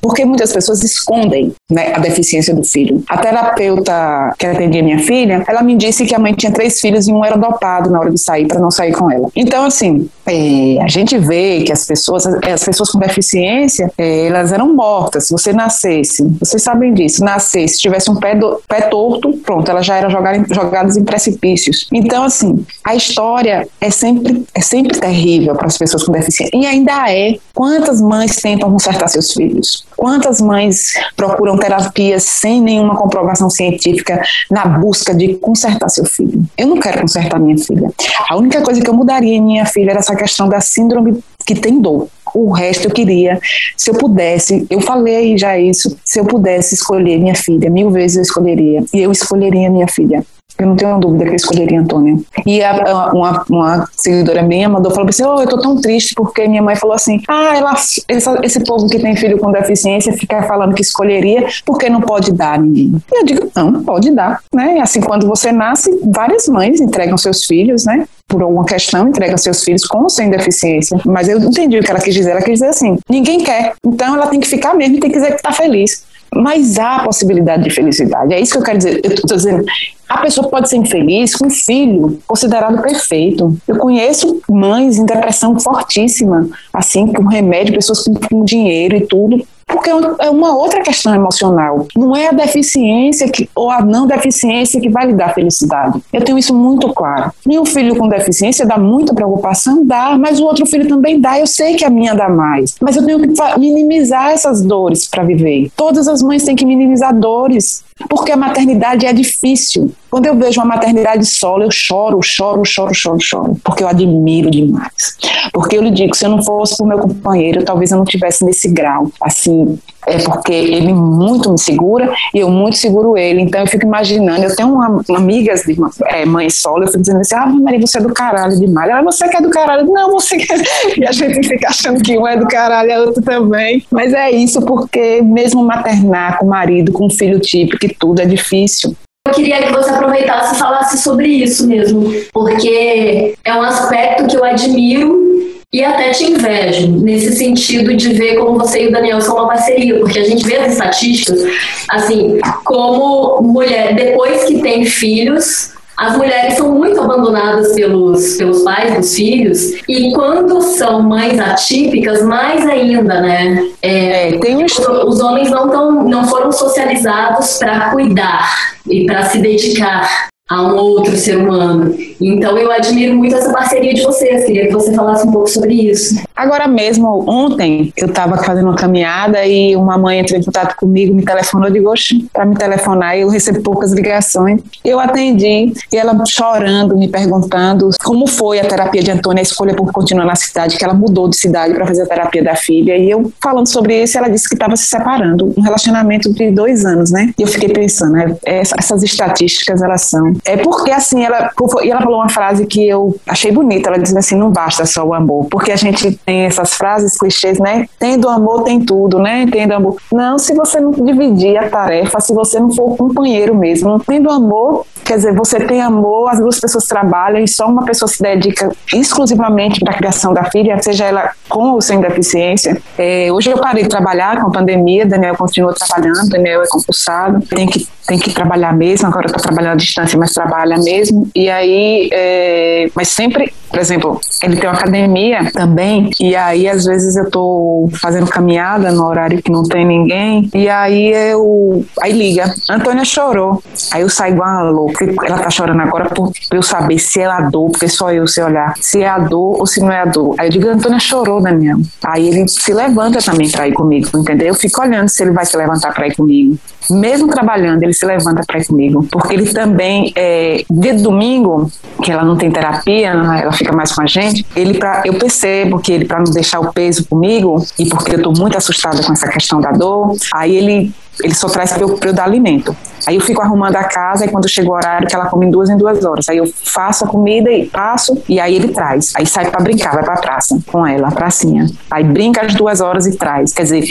Porque muitas pessoas escondem né, a deficiência do filho. A terapeuta que atendia minha filha, ela me disse que a mãe tinha três filhos e um era dopado na hora de sair, para não sair com ela. Então, assim, é, a gente vê que as pessoas, as pessoas com deficiência, é, elas eram mortas. Se você nascesse, vocês sabem disso, nascesse, tivesse um pé, do, pé torto, pronto, ela já era jogada, jogadas em precipícios. Então, assim, a história é sempre, é sempre terrível para as pessoas com deficiência. E ainda é. Quantas mães tentam consertar seus filhos? Quantas mães procuram terapias sem nenhuma comprovação científica na busca de consertar seu filho? Eu não quero consertar minha filha. A única coisa que eu mudaria em minha filha era essa questão da síndrome que tem dor. O resto eu queria, se eu pudesse, eu falei já isso, se eu pudesse escolher minha filha, mil vezes eu escolheria. E eu escolheria minha filha. Eu não tenho dúvida que eu escolheria Antônia. E a, uma, uma seguidora minha mandou falou assim: Oh, eu tô tão triste porque minha mãe falou assim: Ah, ela, essa, esse povo que tem filho com deficiência fica falando que escolheria porque não pode dar ninguém. E eu digo: Não, pode dar. Né? Assim, quando você nasce, várias mães entregam seus filhos, né? por alguma questão, entrega seus filhos com ou sem deficiência. Mas eu entendi o que ela quis dizer. Ela quis dizer assim: ninguém quer. Então ela tem que ficar mesmo e tem que dizer que está feliz. Mas há possibilidade de felicidade. É isso que eu quero dizer. Eu estou dizendo, a pessoa pode ser infeliz com um filho considerado perfeito. Eu conheço mães em depressão fortíssima, assim, com remédio, pessoas com, com dinheiro e tudo, porque é uma outra questão emocional. Não é a deficiência que, ou a não deficiência que vai lhe dar felicidade. Eu tenho isso muito claro. Nenhum filho com deficiência dá muita preocupação, dá, mas o outro filho também dá. Eu sei que a minha dá mais, mas eu tenho que minimizar essas dores para viver. Todas as mães têm que minimizar dores, porque a maternidade é difícil. Quando eu vejo uma maternidade solo, eu choro, choro, choro, choro, choro, porque eu admiro demais. Porque eu lhe digo, se eu não fosse por meu companheiro, talvez eu não tivesse nesse grau, assim, é porque ele muito me segura e eu muito seguro ele. Então eu fico imaginando, eu tenho uma, uma amigas de uma, é, mãe solo, eu fico dizendo assim, ah, Maria, você é do caralho demais. Ela, você que é do caralho. Não, você que E a gente fica achando que um é do caralho a outra também. Mas é isso, porque mesmo maternar com marido, com filho típico e tudo, é difícil. Eu queria que você aproveitasse e falasse sobre isso mesmo, porque é um aspecto que eu admiro e até te invejo, nesse sentido de ver como você e o Daniel são uma parceria, porque a gente vê as estatísticas, assim, como mulher, depois que tem filhos, as mulheres são muito abandonadas pelos, pelos pais dos filhos e quando são mães atípicas, mais ainda, né? É, é, tem os, os homens não, tão, não foram socializados para cuidar e para se dedicar a um outro ser humano. Então eu admiro muito essa parceria de vocês. Queria que você falasse um pouco sobre isso. Agora mesmo, ontem, eu estava fazendo uma caminhada e uma mãe entrou em contato comigo, me telefonou, eu digo, para me telefonar, eu recebo poucas ligações. Eu atendi e ela chorando, me perguntando como foi a terapia de Antônia, a escolha por continuar na cidade, que ela mudou de cidade para fazer a terapia da filha. E eu falando sobre isso, ela disse que estava se separando, um relacionamento de dois anos, né? E eu fiquei pensando, né, essas estatísticas, elas são é porque, assim, ela, e ela falou uma frase que eu achei bonita. Ela disse assim: não basta só o amor. Porque a gente tem essas frases clichês, né? Tendo amor, tem tudo, né? Tendo amor. Não, se você não dividir a tarefa, se você não for companheiro mesmo, tendo amor, quer dizer, você tem amor, as duas pessoas trabalham e só uma pessoa se dedica exclusivamente para a criação da filha, seja ela com ou sem deficiência. É, hoje eu parei de trabalhar com a pandemia, Daniel continua trabalhando, Daniel é compulsado, tem que, tem que trabalhar mesmo, agora está trabalhando à distância, mas trabalha mesmo. E aí, é, mas sempre, por exemplo, ele tem uma academia também, e aí às vezes eu tô fazendo caminhada no horário que não tem ninguém, e aí eu. Aí liga, Antônia chorou. Aí eu saio igual uma louca. Ela tá chorando agora por eu saber se é a dor, porque só eu sei olhar, se é a dor ou se não é a dor. Aí eu digo, Antônia chorou, Daniel. Aí ele se levanta também pra ir comigo, entendeu? Eu fico olhando se ele vai se levantar pra ir comigo mesmo trabalhando, ele se levanta para ir comigo, porque ele também, é, dia de domingo, que ela não tem terapia, ela fica mais com a gente, ele pra, eu percebo que ele, para não deixar o peso comigo, e porque eu estou muito assustada com essa questão da dor, aí ele ele só traz para eu, eu, dar alimento. Aí eu fico arrumando a casa e quando chega o horário que ela come em duas em duas horas. Aí eu faço a comida e passo e aí ele traz. Aí sai para brincar, vai para a praça com ela, a pracinha. Aí brinca as duas horas e traz. Quer dizer,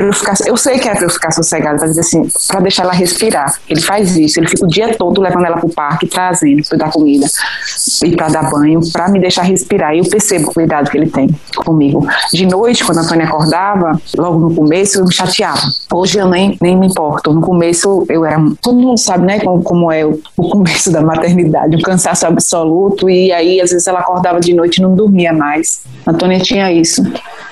eu, ficar, eu sei que é para eu ficar sossegada, para dizer assim, para deixar ela respirar. Ele faz isso, ele fica o dia todo levando ela para o parque, trazendo para dar comida e para dar banho, para me deixar respirar. E eu percebo o cuidado que ele tem comigo. De noite, quando a Antônia acordava, logo no começo, eu me chateava. Hoje eu nem, nem me importo. No começo, eu era. Todo mundo sabe, né, como, como é o, o começo da maternidade, um cansaço absoluto. E aí, às vezes, ela acordava de noite e não dormia mais. A Antônia tinha isso,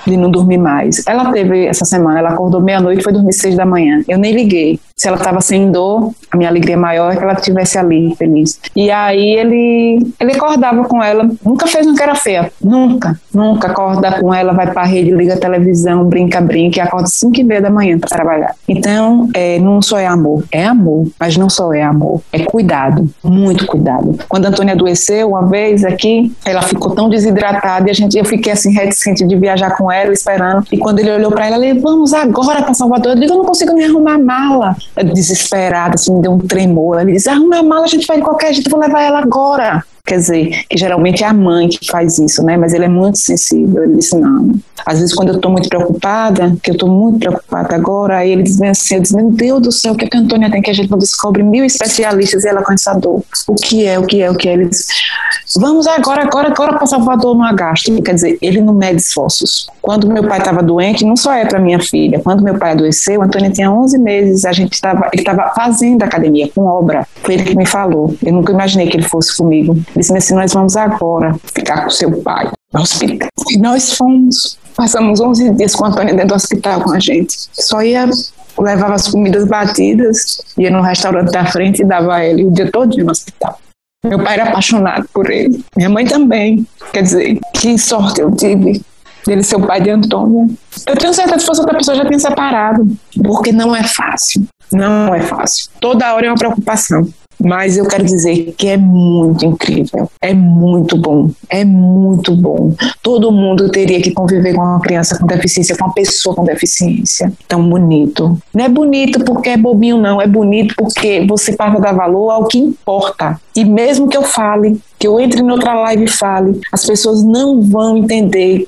de não dormir mais. Ela teve essa semana, ela acordou meia-noite e foi dormir seis da manhã. Eu nem liguei. Se ela estava sem dor, a minha alegria maior é que ela estivesse ali, feliz. E aí ele, ele acordava com ela, nunca fez uma cara feia, nunca, nunca acorda com ela, vai para a rede, liga a televisão, brinca, brinca e acorda cinco e meia da manhã para trabalhar. Então, é, não só é amor, é amor, mas não só é amor, é cuidado, muito cuidado. Quando a Antônia adoeceu uma vez aqui, ela ficou tão desidratada e a gente, eu fiquei assim reticente de viajar com ela, esperando. E quando ele olhou para ela, ele, vamos agora para Salvador. Eu digo, eu não consigo nem arrumar mala. Desesperada, assim, me deu um tremor. Ele disse, arruma a mala, a gente vai de qualquer jeito, vou levar ela agora. Quer dizer, que geralmente é a mãe que faz isso, né? Mas ele é muito sensível. Ele disse, não. Às vezes, quando eu estou muito preocupada, que eu estou muito preocupada agora, aí ele diz assim, eu diz, meu Deus do céu, o que, é que a Antônia tem que a gente não descobre mil especialistas e ela com essa dor. O que é, o que é, o que é? Ele diz, vamos agora, agora, agora para Salvador no agasto. Quer dizer, ele não mede esforços. Quando meu pai estava doente, não só é para minha filha, quando meu pai adoeceu, Antônia tinha 11 meses, a gente estava, ele estava fazendo academia com obra. Foi ele que me falou. Eu nunca imaginei que ele fosse comigo. Disse assim, nós vamos agora ficar com seu pai no hospital. E nós fomos. Passamos 11 dias com a Antônia dentro do hospital com a gente. Só ia levava as comidas batidas, ia no restaurante da frente e dava a ele o dia todo no hospital. Meu pai era apaixonado por ele, minha mãe também. Quer dizer, que sorte eu tive dele ser o pai de Antônia. Eu tenho certeza que se fosse outra pessoa já tinha separado, porque não é fácil. Não é fácil. Toda hora é uma preocupação. Mas eu quero dizer que é muito incrível, é muito bom, é muito bom. Todo mundo teria que conviver com uma criança com deficiência, com uma pessoa com deficiência. Tão bonito. Não é bonito porque é bobinho, não. É bonito porque você passa a dar valor ao que importa. E mesmo que eu fale, que eu entre em outra live e fale, as pessoas não vão entender,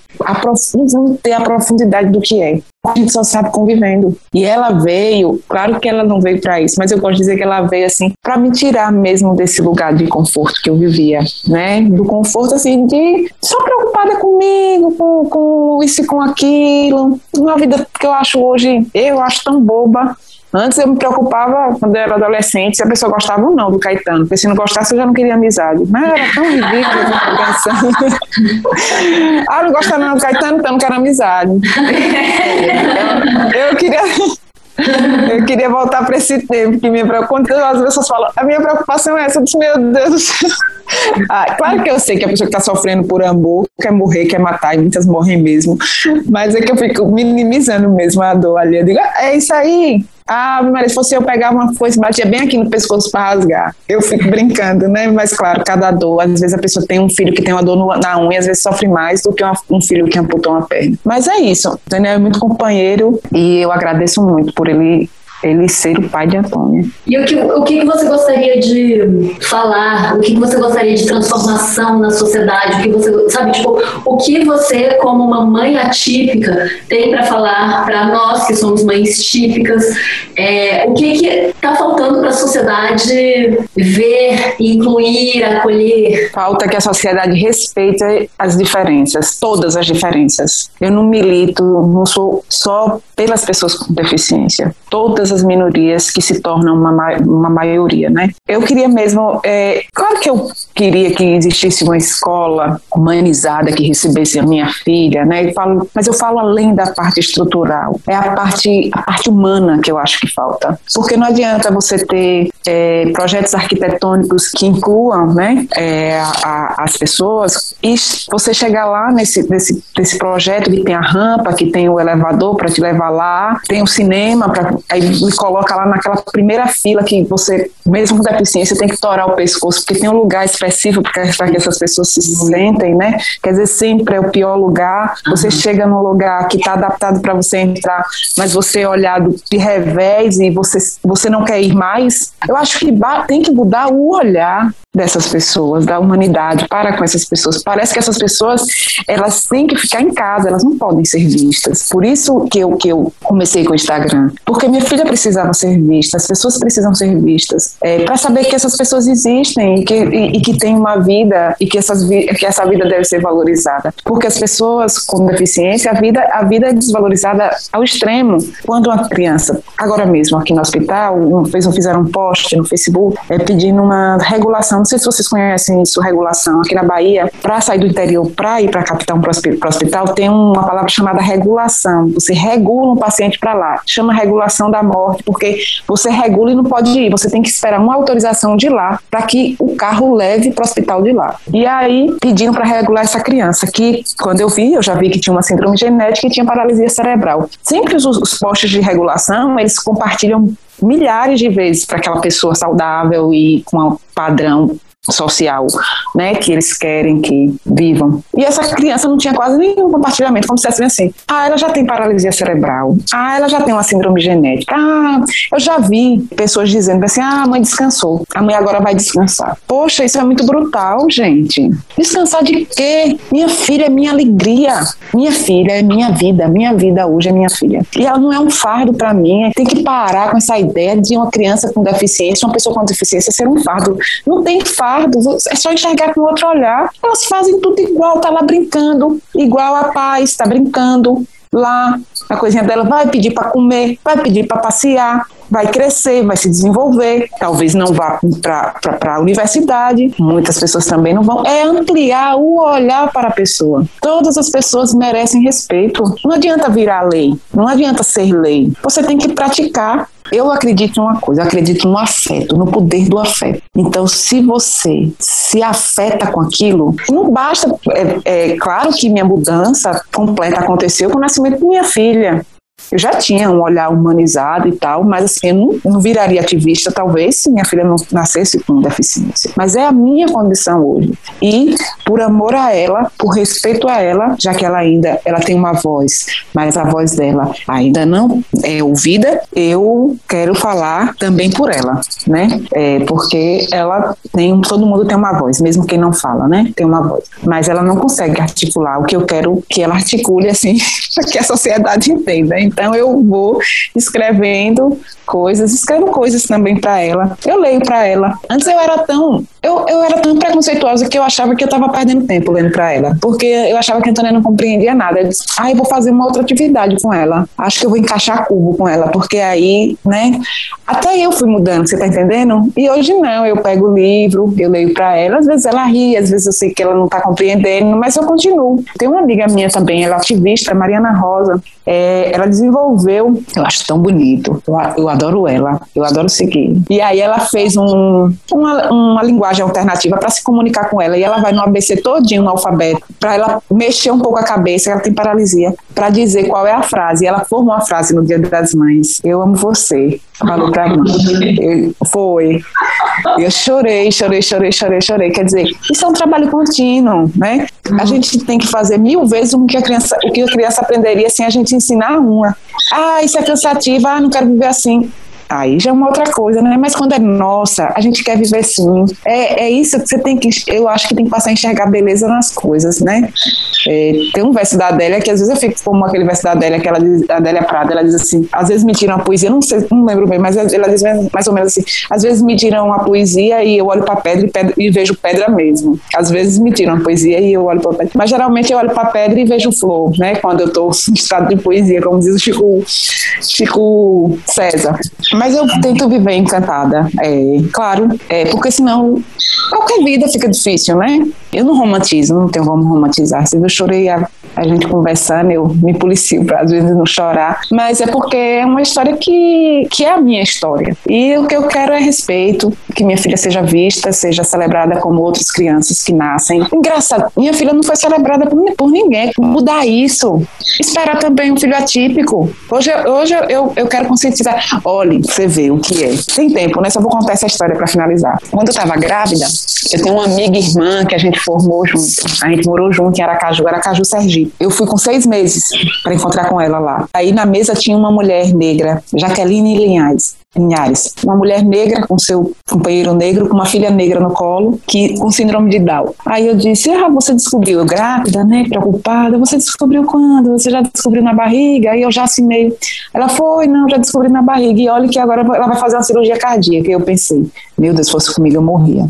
não vão ter a profundidade do que é a gente só sabe convivendo. E ela veio, claro que ela não veio para isso, mas eu gosto de dizer que ela veio assim para me tirar mesmo desse lugar de conforto que eu vivia, né? Do conforto assim de só preocupada comigo, com, com isso e com aquilo. Uma vida que eu acho hoje, eu acho tão boba. Antes eu me preocupava, quando eu era adolescente, se a pessoa gostava ou não do Caetano, porque se não gostasse eu já não queria amizade. Mas era tão ridículo pensando. ah, não gosta não do Caetano, então não quero amizade. Eu, queria. Eu queria voltar para esse tempo que me preocupa. Quando as pessoas falam, a minha preocupação é essa, eu disse, meu Deus. Ah, claro que eu sei que a pessoa que está sofrendo por amor quer morrer, quer matar, e muitas morrem mesmo. Mas é que eu fico minimizando mesmo a dor ali. Eu digo, ah, é isso aí, ah, mas se fosse eu pegar uma e batia bem aqui no pescoço para rasgar. Eu fico brincando, né? Mas claro, cada dor. Às vezes a pessoa tem um filho que tem uma dor no, na unha, às vezes sofre mais do que uma, um filho que amputou uma perna. Mas é isso. O Daniel é muito companheiro e eu agradeço muito por ele ele ser o pai de Antônia. E o que, o que você gostaria de falar? O que você gostaria de transformação na sociedade? O que você, sabe, tipo, o que você, como uma mãe atípica, tem para falar para nós que somos mães típicas? É, o que está faltando para a sociedade ver, incluir, acolher? Falta que a sociedade respeite as diferenças, todas as diferenças. Eu não milito, não sou só pelas pessoas com deficiência. Todas as minorias que se tornam uma, uma maioria, né? Eu queria mesmo, é, claro que eu queria que existisse uma escola humanizada que recebesse a minha filha, né? Eu falo, mas eu falo além da parte estrutural, é a parte, a parte humana que eu acho que falta, porque não adianta você ter é, projetos arquitetônicos que incluam, né, é, a, a, as pessoas e você chegar lá nesse, nesse, nesse projeto que tem a rampa, que tem o elevador para te levar lá, tem o cinema para aí me coloca lá naquela primeira fila que você, mesmo com deficiência, tem que torar o pescoço, porque tem um lugar específico para que essas pessoas se sentem, né? Quer dizer, sempre é o pior lugar. Você uhum. chega num lugar que está adaptado para você entrar, mas você é olhado de revés e você, você não quer ir mais. Eu acho que tem que mudar o olhar dessas pessoas, da humanidade, para com essas pessoas. Parece que essas pessoas, elas têm que ficar em casa, elas não podem ser vistas. Por isso que eu, que eu comecei com o Instagram. Porque minha filha precisava ser vista, as pessoas precisam ser vistas. É, para saber que essas pessoas existem e que, e, e que têm uma vida e que, essas, que essa vida deve ser valorizada. Porque as pessoas com deficiência, a vida, a vida é desvalorizada ao extremo. Quando uma criança, agora mesmo aqui no hospital, fez, fizeram um post no Facebook é, pedindo uma regulação não sei se vocês conhecem isso, regulação. Aqui na Bahia, para sair do interior, para ir para a capital, para o hospital, tem uma palavra chamada regulação. Você regula um paciente para lá. Chama regulação da morte, porque você regula e não pode ir. Você tem que esperar uma autorização de lá para que o carro leve para o hospital de lá. E aí, pedindo para regular essa criança, que quando eu vi, eu já vi que tinha uma síndrome genética e tinha paralisia cerebral. Sempre os, os postos de regulação, eles compartilham milhares de vezes para aquela pessoa saudável e com um padrão social, né, que eles querem que vivam. E essa criança não tinha quase nenhum compartilhamento, como se fosse assim, ah, ela já tem paralisia cerebral, ah, ela já tem uma síndrome genética, ah, eu já vi pessoas dizendo assim, ah, a mãe descansou. a mãe agora vai descansar. Poxa, isso é muito brutal, gente. Descansar de quê? Minha filha é minha alegria. Minha filha é minha vida. Minha vida hoje é minha filha. E ela não é um fardo para mim. Tem que parar com essa ideia de uma criança com deficiência, uma pessoa com deficiência ser um fardo. Não tem fardo, é só enxergar com outro olhar. Elas fazem tudo igual, tá lá brincando, igual a paz, tá brincando lá. A coisinha dela vai pedir para comer, vai pedir para passear, vai crescer, vai se desenvolver, talvez não vá para a universidade, muitas pessoas também não vão. É ampliar o olhar para a pessoa. Todas as pessoas merecem respeito. Não adianta virar lei, não adianta ser lei. Você tem que praticar. Eu acredito em uma coisa, eu acredito no afeto, no poder do afeto. Então, se você se afeta com aquilo, não basta. É, é claro que minha mudança completa aconteceu com o nascimento de minha filha. Eu já tinha um olhar humanizado e tal, mas assim, eu não, não viraria ativista, talvez, se minha filha não nascesse com deficiência. Mas é a minha condição hoje. E, por amor a ela, por respeito a ela, já que ela ainda ela tem uma voz, mas a voz dela ainda não é ouvida, eu quero falar também por ela, né? É, porque ela tem, todo mundo tem uma voz, mesmo quem não fala, né? Tem uma voz. Mas ela não consegue articular o que eu quero que ela articule, assim, para que a sociedade entenda. Então eu vou escrevendo coisas, escrevo coisas também para ela. Eu leio para ela. Antes eu era tão eu, eu era tão preconceituosa que eu achava que eu estava perdendo tempo lendo para ela, porque eu achava que a Antônia não compreendia nada. Eu disse, ah, eu vou fazer uma outra atividade com ela. Acho que eu vou encaixar cubo com ela, porque aí, né? Até eu fui mudando, você tá entendendo? E hoje não, eu pego o livro, eu leio para ela, às vezes ela ri, às vezes eu sei que ela não tá compreendendo, mas eu continuo. Tem uma amiga minha também, ela é ativista, Mariana Rosa, é, ela desenvolveu, eu acho tão bonito, eu, eu, adoro ela, eu adoro seguir. E aí ela fez um, uma, uma linguagem alternativa para se comunicar com ela, e ela vai no ABC todinho no alfabeto, para ela mexer um pouco a cabeça, ela tem paralisia, para dizer qual é a frase. E ela formou a frase no Dia das Mães: Eu amo você. Falou para mim. foi. Eu chorei, chorei, chorei, chorei, chorei. Quer dizer, isso é um trabalho contínuo, né? A gente tem que fazer mil vezes o que a criança, o que a criança aprenderia sem a gente ensinar uma. Ah, isso é cansativo, ah, não quero viver assim. Aí já é uma outra coisa, né? Mas quando é nossa, a gente quer viver sim. É, é isso que você tem que. Eu acho que tem que passar a enxergar beleza nas coisas, né? É, tem um verso da Adélia que às vezes eu fico como aquele verso da Adélia, que ela diz, a Adélia Prada, ela diz assim: às vezes me tiram a poesia, não sei, não lembro bem, mas ela diz mais ou menos assim: às vezes me tiram a poesia e eu olho para pedra pedra e vejo pedra mesmo. Às vezes me tiram a poesia e eu olho para pedra. Mas geralmente eu olho para pedra e vejo flor, né? Quando eu estou em estado de poesia, como diz o Chico, Chico César. Mas eu tento viver encantada, é, claro, é, porque senão qualquer vida fica difícil, né? Eu não romantizo, não tenho como romantizar. Se eu chorei a, a gente conversando, eu me policio para às vezes não chorar, mas é porque é uma história que, que é a minha história. E o que eu quero é respeito, que minha filha seja vista, seja celebrada como outras crianças que nascem. Engraçado, minha filha não foi celebrada por, por ninguém. Mudar isso. Esperar também um filho atípico. Hoje, hoje eu, eu quero conscientizar. Olhe, você vê o que é. Tem tempo, né? Só vou contar essa história para finalizar. Quando eu estava grávida, eu tenho uma amiga irmã que a gente formou junto. A gente morou junto em Aracaju, Aracaju, Sergipe. Eu fui com seis meses para encontrar com ela lá. Aí na mesa tinha uma mulher negra, Jaqueline Linhares. Linhares, uma mulher negra com seu companheiro negro, com uma filha negra no colo, que com síndrome de Down. Aí eu disse: Ah, você descobriu grávida, né? Preocupada. Você descobriu quando? Você já descobriu na barriga? Aí eu já assinei. Ela foi, não, já descobri na barriga. E olha que agora ela vai fazer uma cirurgia cardíaca. E eu pensei: Meu Deus, se fosse comigo eu morria.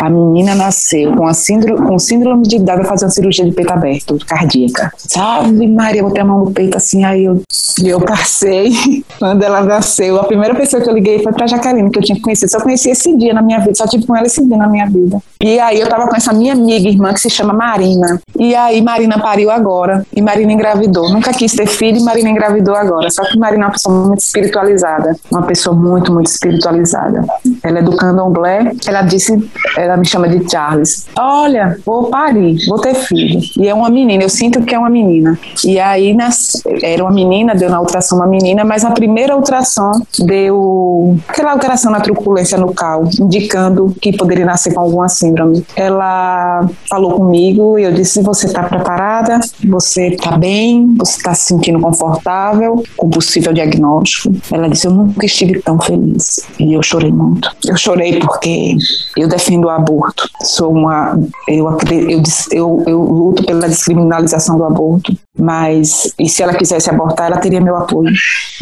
A menina nasceu com, a síndrome, com síndrome de vai fazer uma cirurgia de peito aberto, cardíaca. Sabe, Maria, botei a mão no peito assim, aí eu, eu passei. Quando ela nasceu, a primeira pessoa que eu liguei foi pra Jaqueline, que eu tinha conhecido. Só conheci esse dia na minha vida, só tive com ela esse dia na minha vida. E aí eu tava com essa minha amiga, irmã, que se chama Marina. E aí Marina pariu agora. E Marina engravidou. Nunca quis ter filho e Marina engravidou agora. Só que Marina é uma pessoa muito espiritualizada. Uma pessoa muito, muito espiritualizada. Ela é do candomblé. Ela disse, ela me chama de Charles. Olha, vou parir, vou ter filho. E é uma menina, eu sinto que é uma menina. E aí nas, era uma menina, deu na ultrassom uma menina, mas na primeira ultrassom deu aquela alteração na truculência nucal, indicando que poderia nascer com alguma síndrome. Ela falou comigo e eu disse: Você está preparada? Você está bem? Você está se sentindo confortável com possível diagnóstico? Ela disse: Eu nunca estive tão feliz. E eu chorei muito. Eu chorei porque eu defendo o aborto. Sou uma. Eu, eu, eu, eu luto pela descriminalização do aborto, mas. E se ela quisesse abortar, ela teria meu apoio.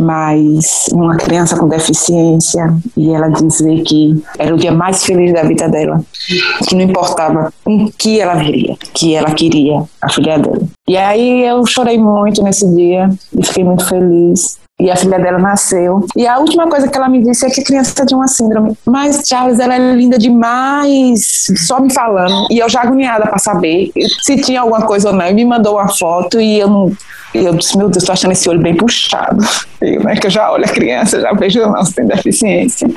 Mas uma criança com deficiência e ela dizer que era o dia mais feliz da vida dela, que não importava com que ela viria, que ela queria a filha dela. E aí eu chorei muito nesse dia e fiquei muito feliz. E a filha dela nasceu. E a última coisa que ela me disse é que a criança tinha uma síndrome. Mas, Charles, ela é linda demais. Só me falando. E eu já agoniada para saber se tinha alguma coisa ou não. E me mandou uma foto e eu não e eu disse, meu Deus, tô achando esse olho bem puxado. Eu, né, que eu já olho a criança, já vejo não, se tem deficiência.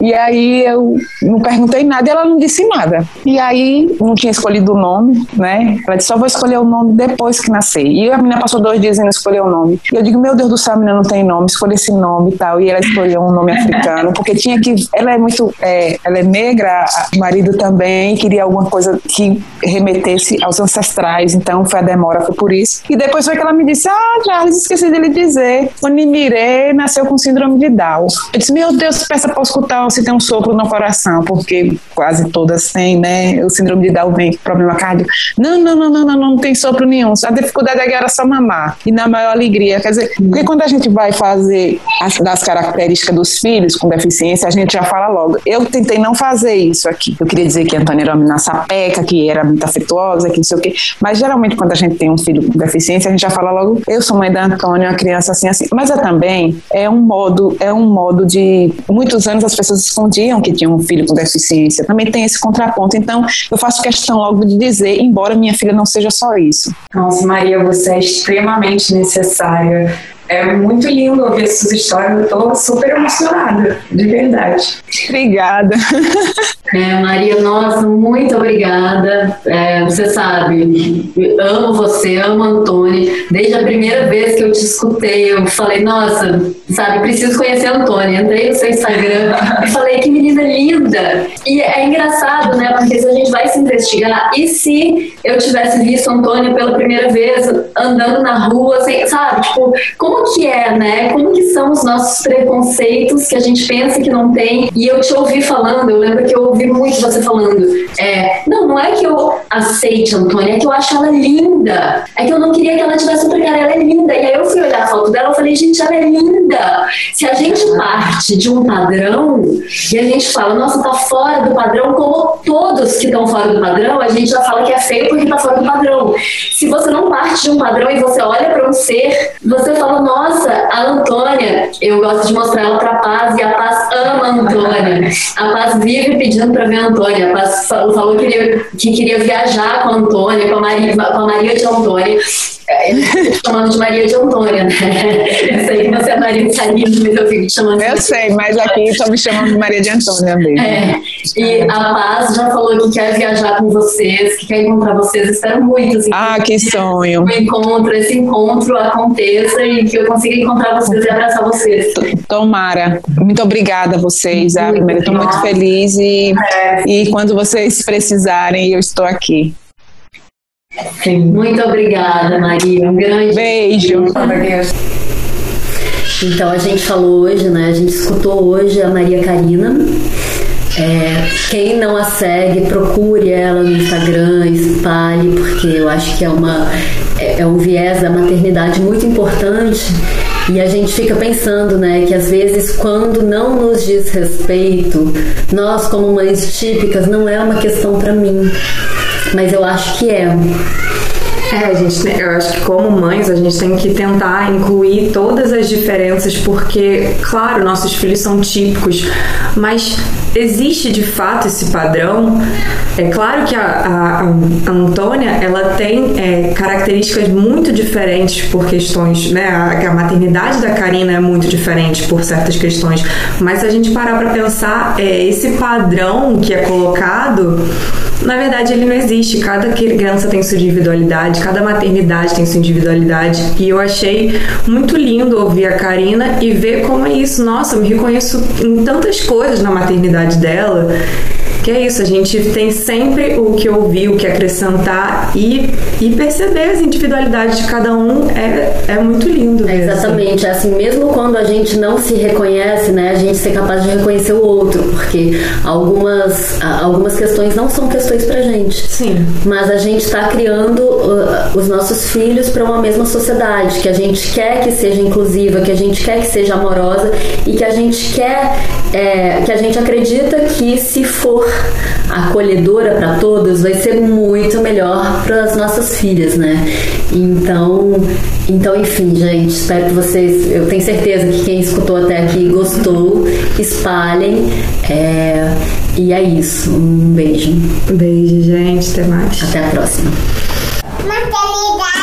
E aí eu não perguntei nada e ela não disse nada. E aí não tinha escolhido o nome, né? Ela disse, só vou escolher o nome depois que nascer. E a menina passou dois dias e não escolheu o nome. E eu digo, meu Deus do céu, a menina não tem nome, escolha esse nome e tal. E ela escolheu um nome africano, porque tinha que. Ela é muito. É, ela é negra, o marido também, queria alguma coisa que remetesse aos ancestrais. Então foi a demora, foi por isso. E depois foi que ela me disse: Ah, Charles, esqueci de lhe dizer. O Nimirê nasceu com síndrome de Down. Eu disse: Meu Deus, peça para escutar se tem um sopro no coração, porque quase todas têm, né? O síndrome de Down vem com problema cardíaco. Não, não, não, não, não, não tem sopro nenhum. A dificuldade é era só mamar. E na maior alegria. Quer dizer, porque quando a gente vai fazer as, das características dos filhos com deficiência, a gente já fala logo. Eu tentei não fazer isso aqui. Eu queria dizer que Antônia era uma sapeca, que era muito afetuosa, que não sei o quê. Mas geralmente, quando a gente tem um filho com deficiência, a gente já fala logo, eu sou mãe da Antônia, uma criança assim, assim. Mas é também, é um modo, é um modo de. Muitos anos as pessoas escondiam que tinham um filho com deficiência. Também tem esse contraponto. Então, eu faço questão logo de dizer, embora minha filha não seja só isso. Nossa, Maria, você é extremamente necessária é muito lindo ouvir essas histórias. Eu tô super emocionada, de verdade. Obrigada. É, Maria, nossa, muito obrigada. É, você sabe, amo você, amo Antônio. Desde a primeira vez que eu te escutei, eu falei, nossa, sabe, preciso conhecer a Antônia. Entrei no seu Instagram e falei, que menina linda. E é engraçado, né? Porque se a gente vai se investigar, e se eu tivesse visto a Antônia pela primeira vez andando na rua, assim, sabe? Tipo, como que é, né? Como que são os nossos preconceitos que a gente pensa que não tem? E eu te ouvi falando, eu lembro que eu ouvi muito você falando. É, não, não é que eu aceite Antônia, é que eu acho ela linda. É que eu não queria que ela tivesse outra cara, ela é linda. E aí eu fui olhar a foto dela e falei, gente, ela é linda. Se a gente parte de um padrão e a gente fala, nossa, tá fora do padrão, como todos que estão fora do padrão, a gente já fala que é feio porque tá fora do padrão. Se você não parte de um padrão e você olha para um ser, você fala, nossa, a Antônia, eu gosto de mostrar ela pra Paz e a Paz ama a Antônia. A Paz vive pedindo pra ver a Antônia. A Paz falou que queria, que queria viajar com a Antônia, com a Maria, com a Maria de Antônia. É, eu fico chamando de Maria de Antônia, né? Eu sei que você é Maria de Salinas, mas eu fico te chamando Eu sei, mas aqui estou me chamando de Maria de Antônia mesmo. É, e a Paz já falou que quer viajar com vocês, que quer encontrar vocês. Espero muito. Assim, ah, que sonho. Que encontro, esse encontro aconteça e que eu consiga encontrar vocês e abraçar vocês. Tomara. Muito obrigada a vocês. Primeiro, estou muito feliz e, é. e quando vocês precisarem, eu estou aqui. Sim. Muito obrigada, Maria. Um grande beijo. Então a gente falou hoje, né? A gente escutou hoje a Maria Karina. É, quem não a segue, procure ela no Instagram, espalhe, porque eu acho que é, uma, é, é um viés da maternidade muito importante. E a gente fica pensando, né, que às vezes quando não nos diz respeito, nós como mães típicas, não é uma questão para mim mas eu acho que é. É, gente, eu acho que como mães a gente tem que tentar incluir todas as diferenças, porque, claro, nossos filhos são típicos, mas existe de fato esse padrão. É claro que a, a, a Antônia ela tem é, características muito diferentes por questões, né? A, a, maternidade da Karina é muito diferente por certas questões, mas se a gente parar para pensar, é, esse padrão que é colocado na verdade, ele não existe. Cada criança tem sua individualidade, cada maternidade tem sua individualidade. E eu achei muito lindo ouvir a Karina e ver como é isso. Nossa, me reconheço em tantas coisas na maternidade dela porque é isso, a gente tem sempre o que ouvir, o que acrescentar e, e perceber as individualidades de cada um é, é muito lindo. É exatamente, assim. assim, mesmo quando a gente não se reconhece, né, a gente ser capaz de reconhecer o outro, porque algumas, algumas questões não são questões pra gente. Sim. Mas a gente está criando uh, os nossos filhos para uma mesma sociedade, que a gente quer que seja inclusiva, que a gente quer que seja amorosa e que a gente quer, é, que a gente acredita que se for acolhedora para todos, vai ser muito melhor para as nossas filhas, né? Então, então, enfim, gente, espero que vocês, eu tenho certeza que quem escutou até aqui gostou, espalhem. É, e é isso. Um beijo. Beijo, gente. Até mais. Até a próxima. Maternidade.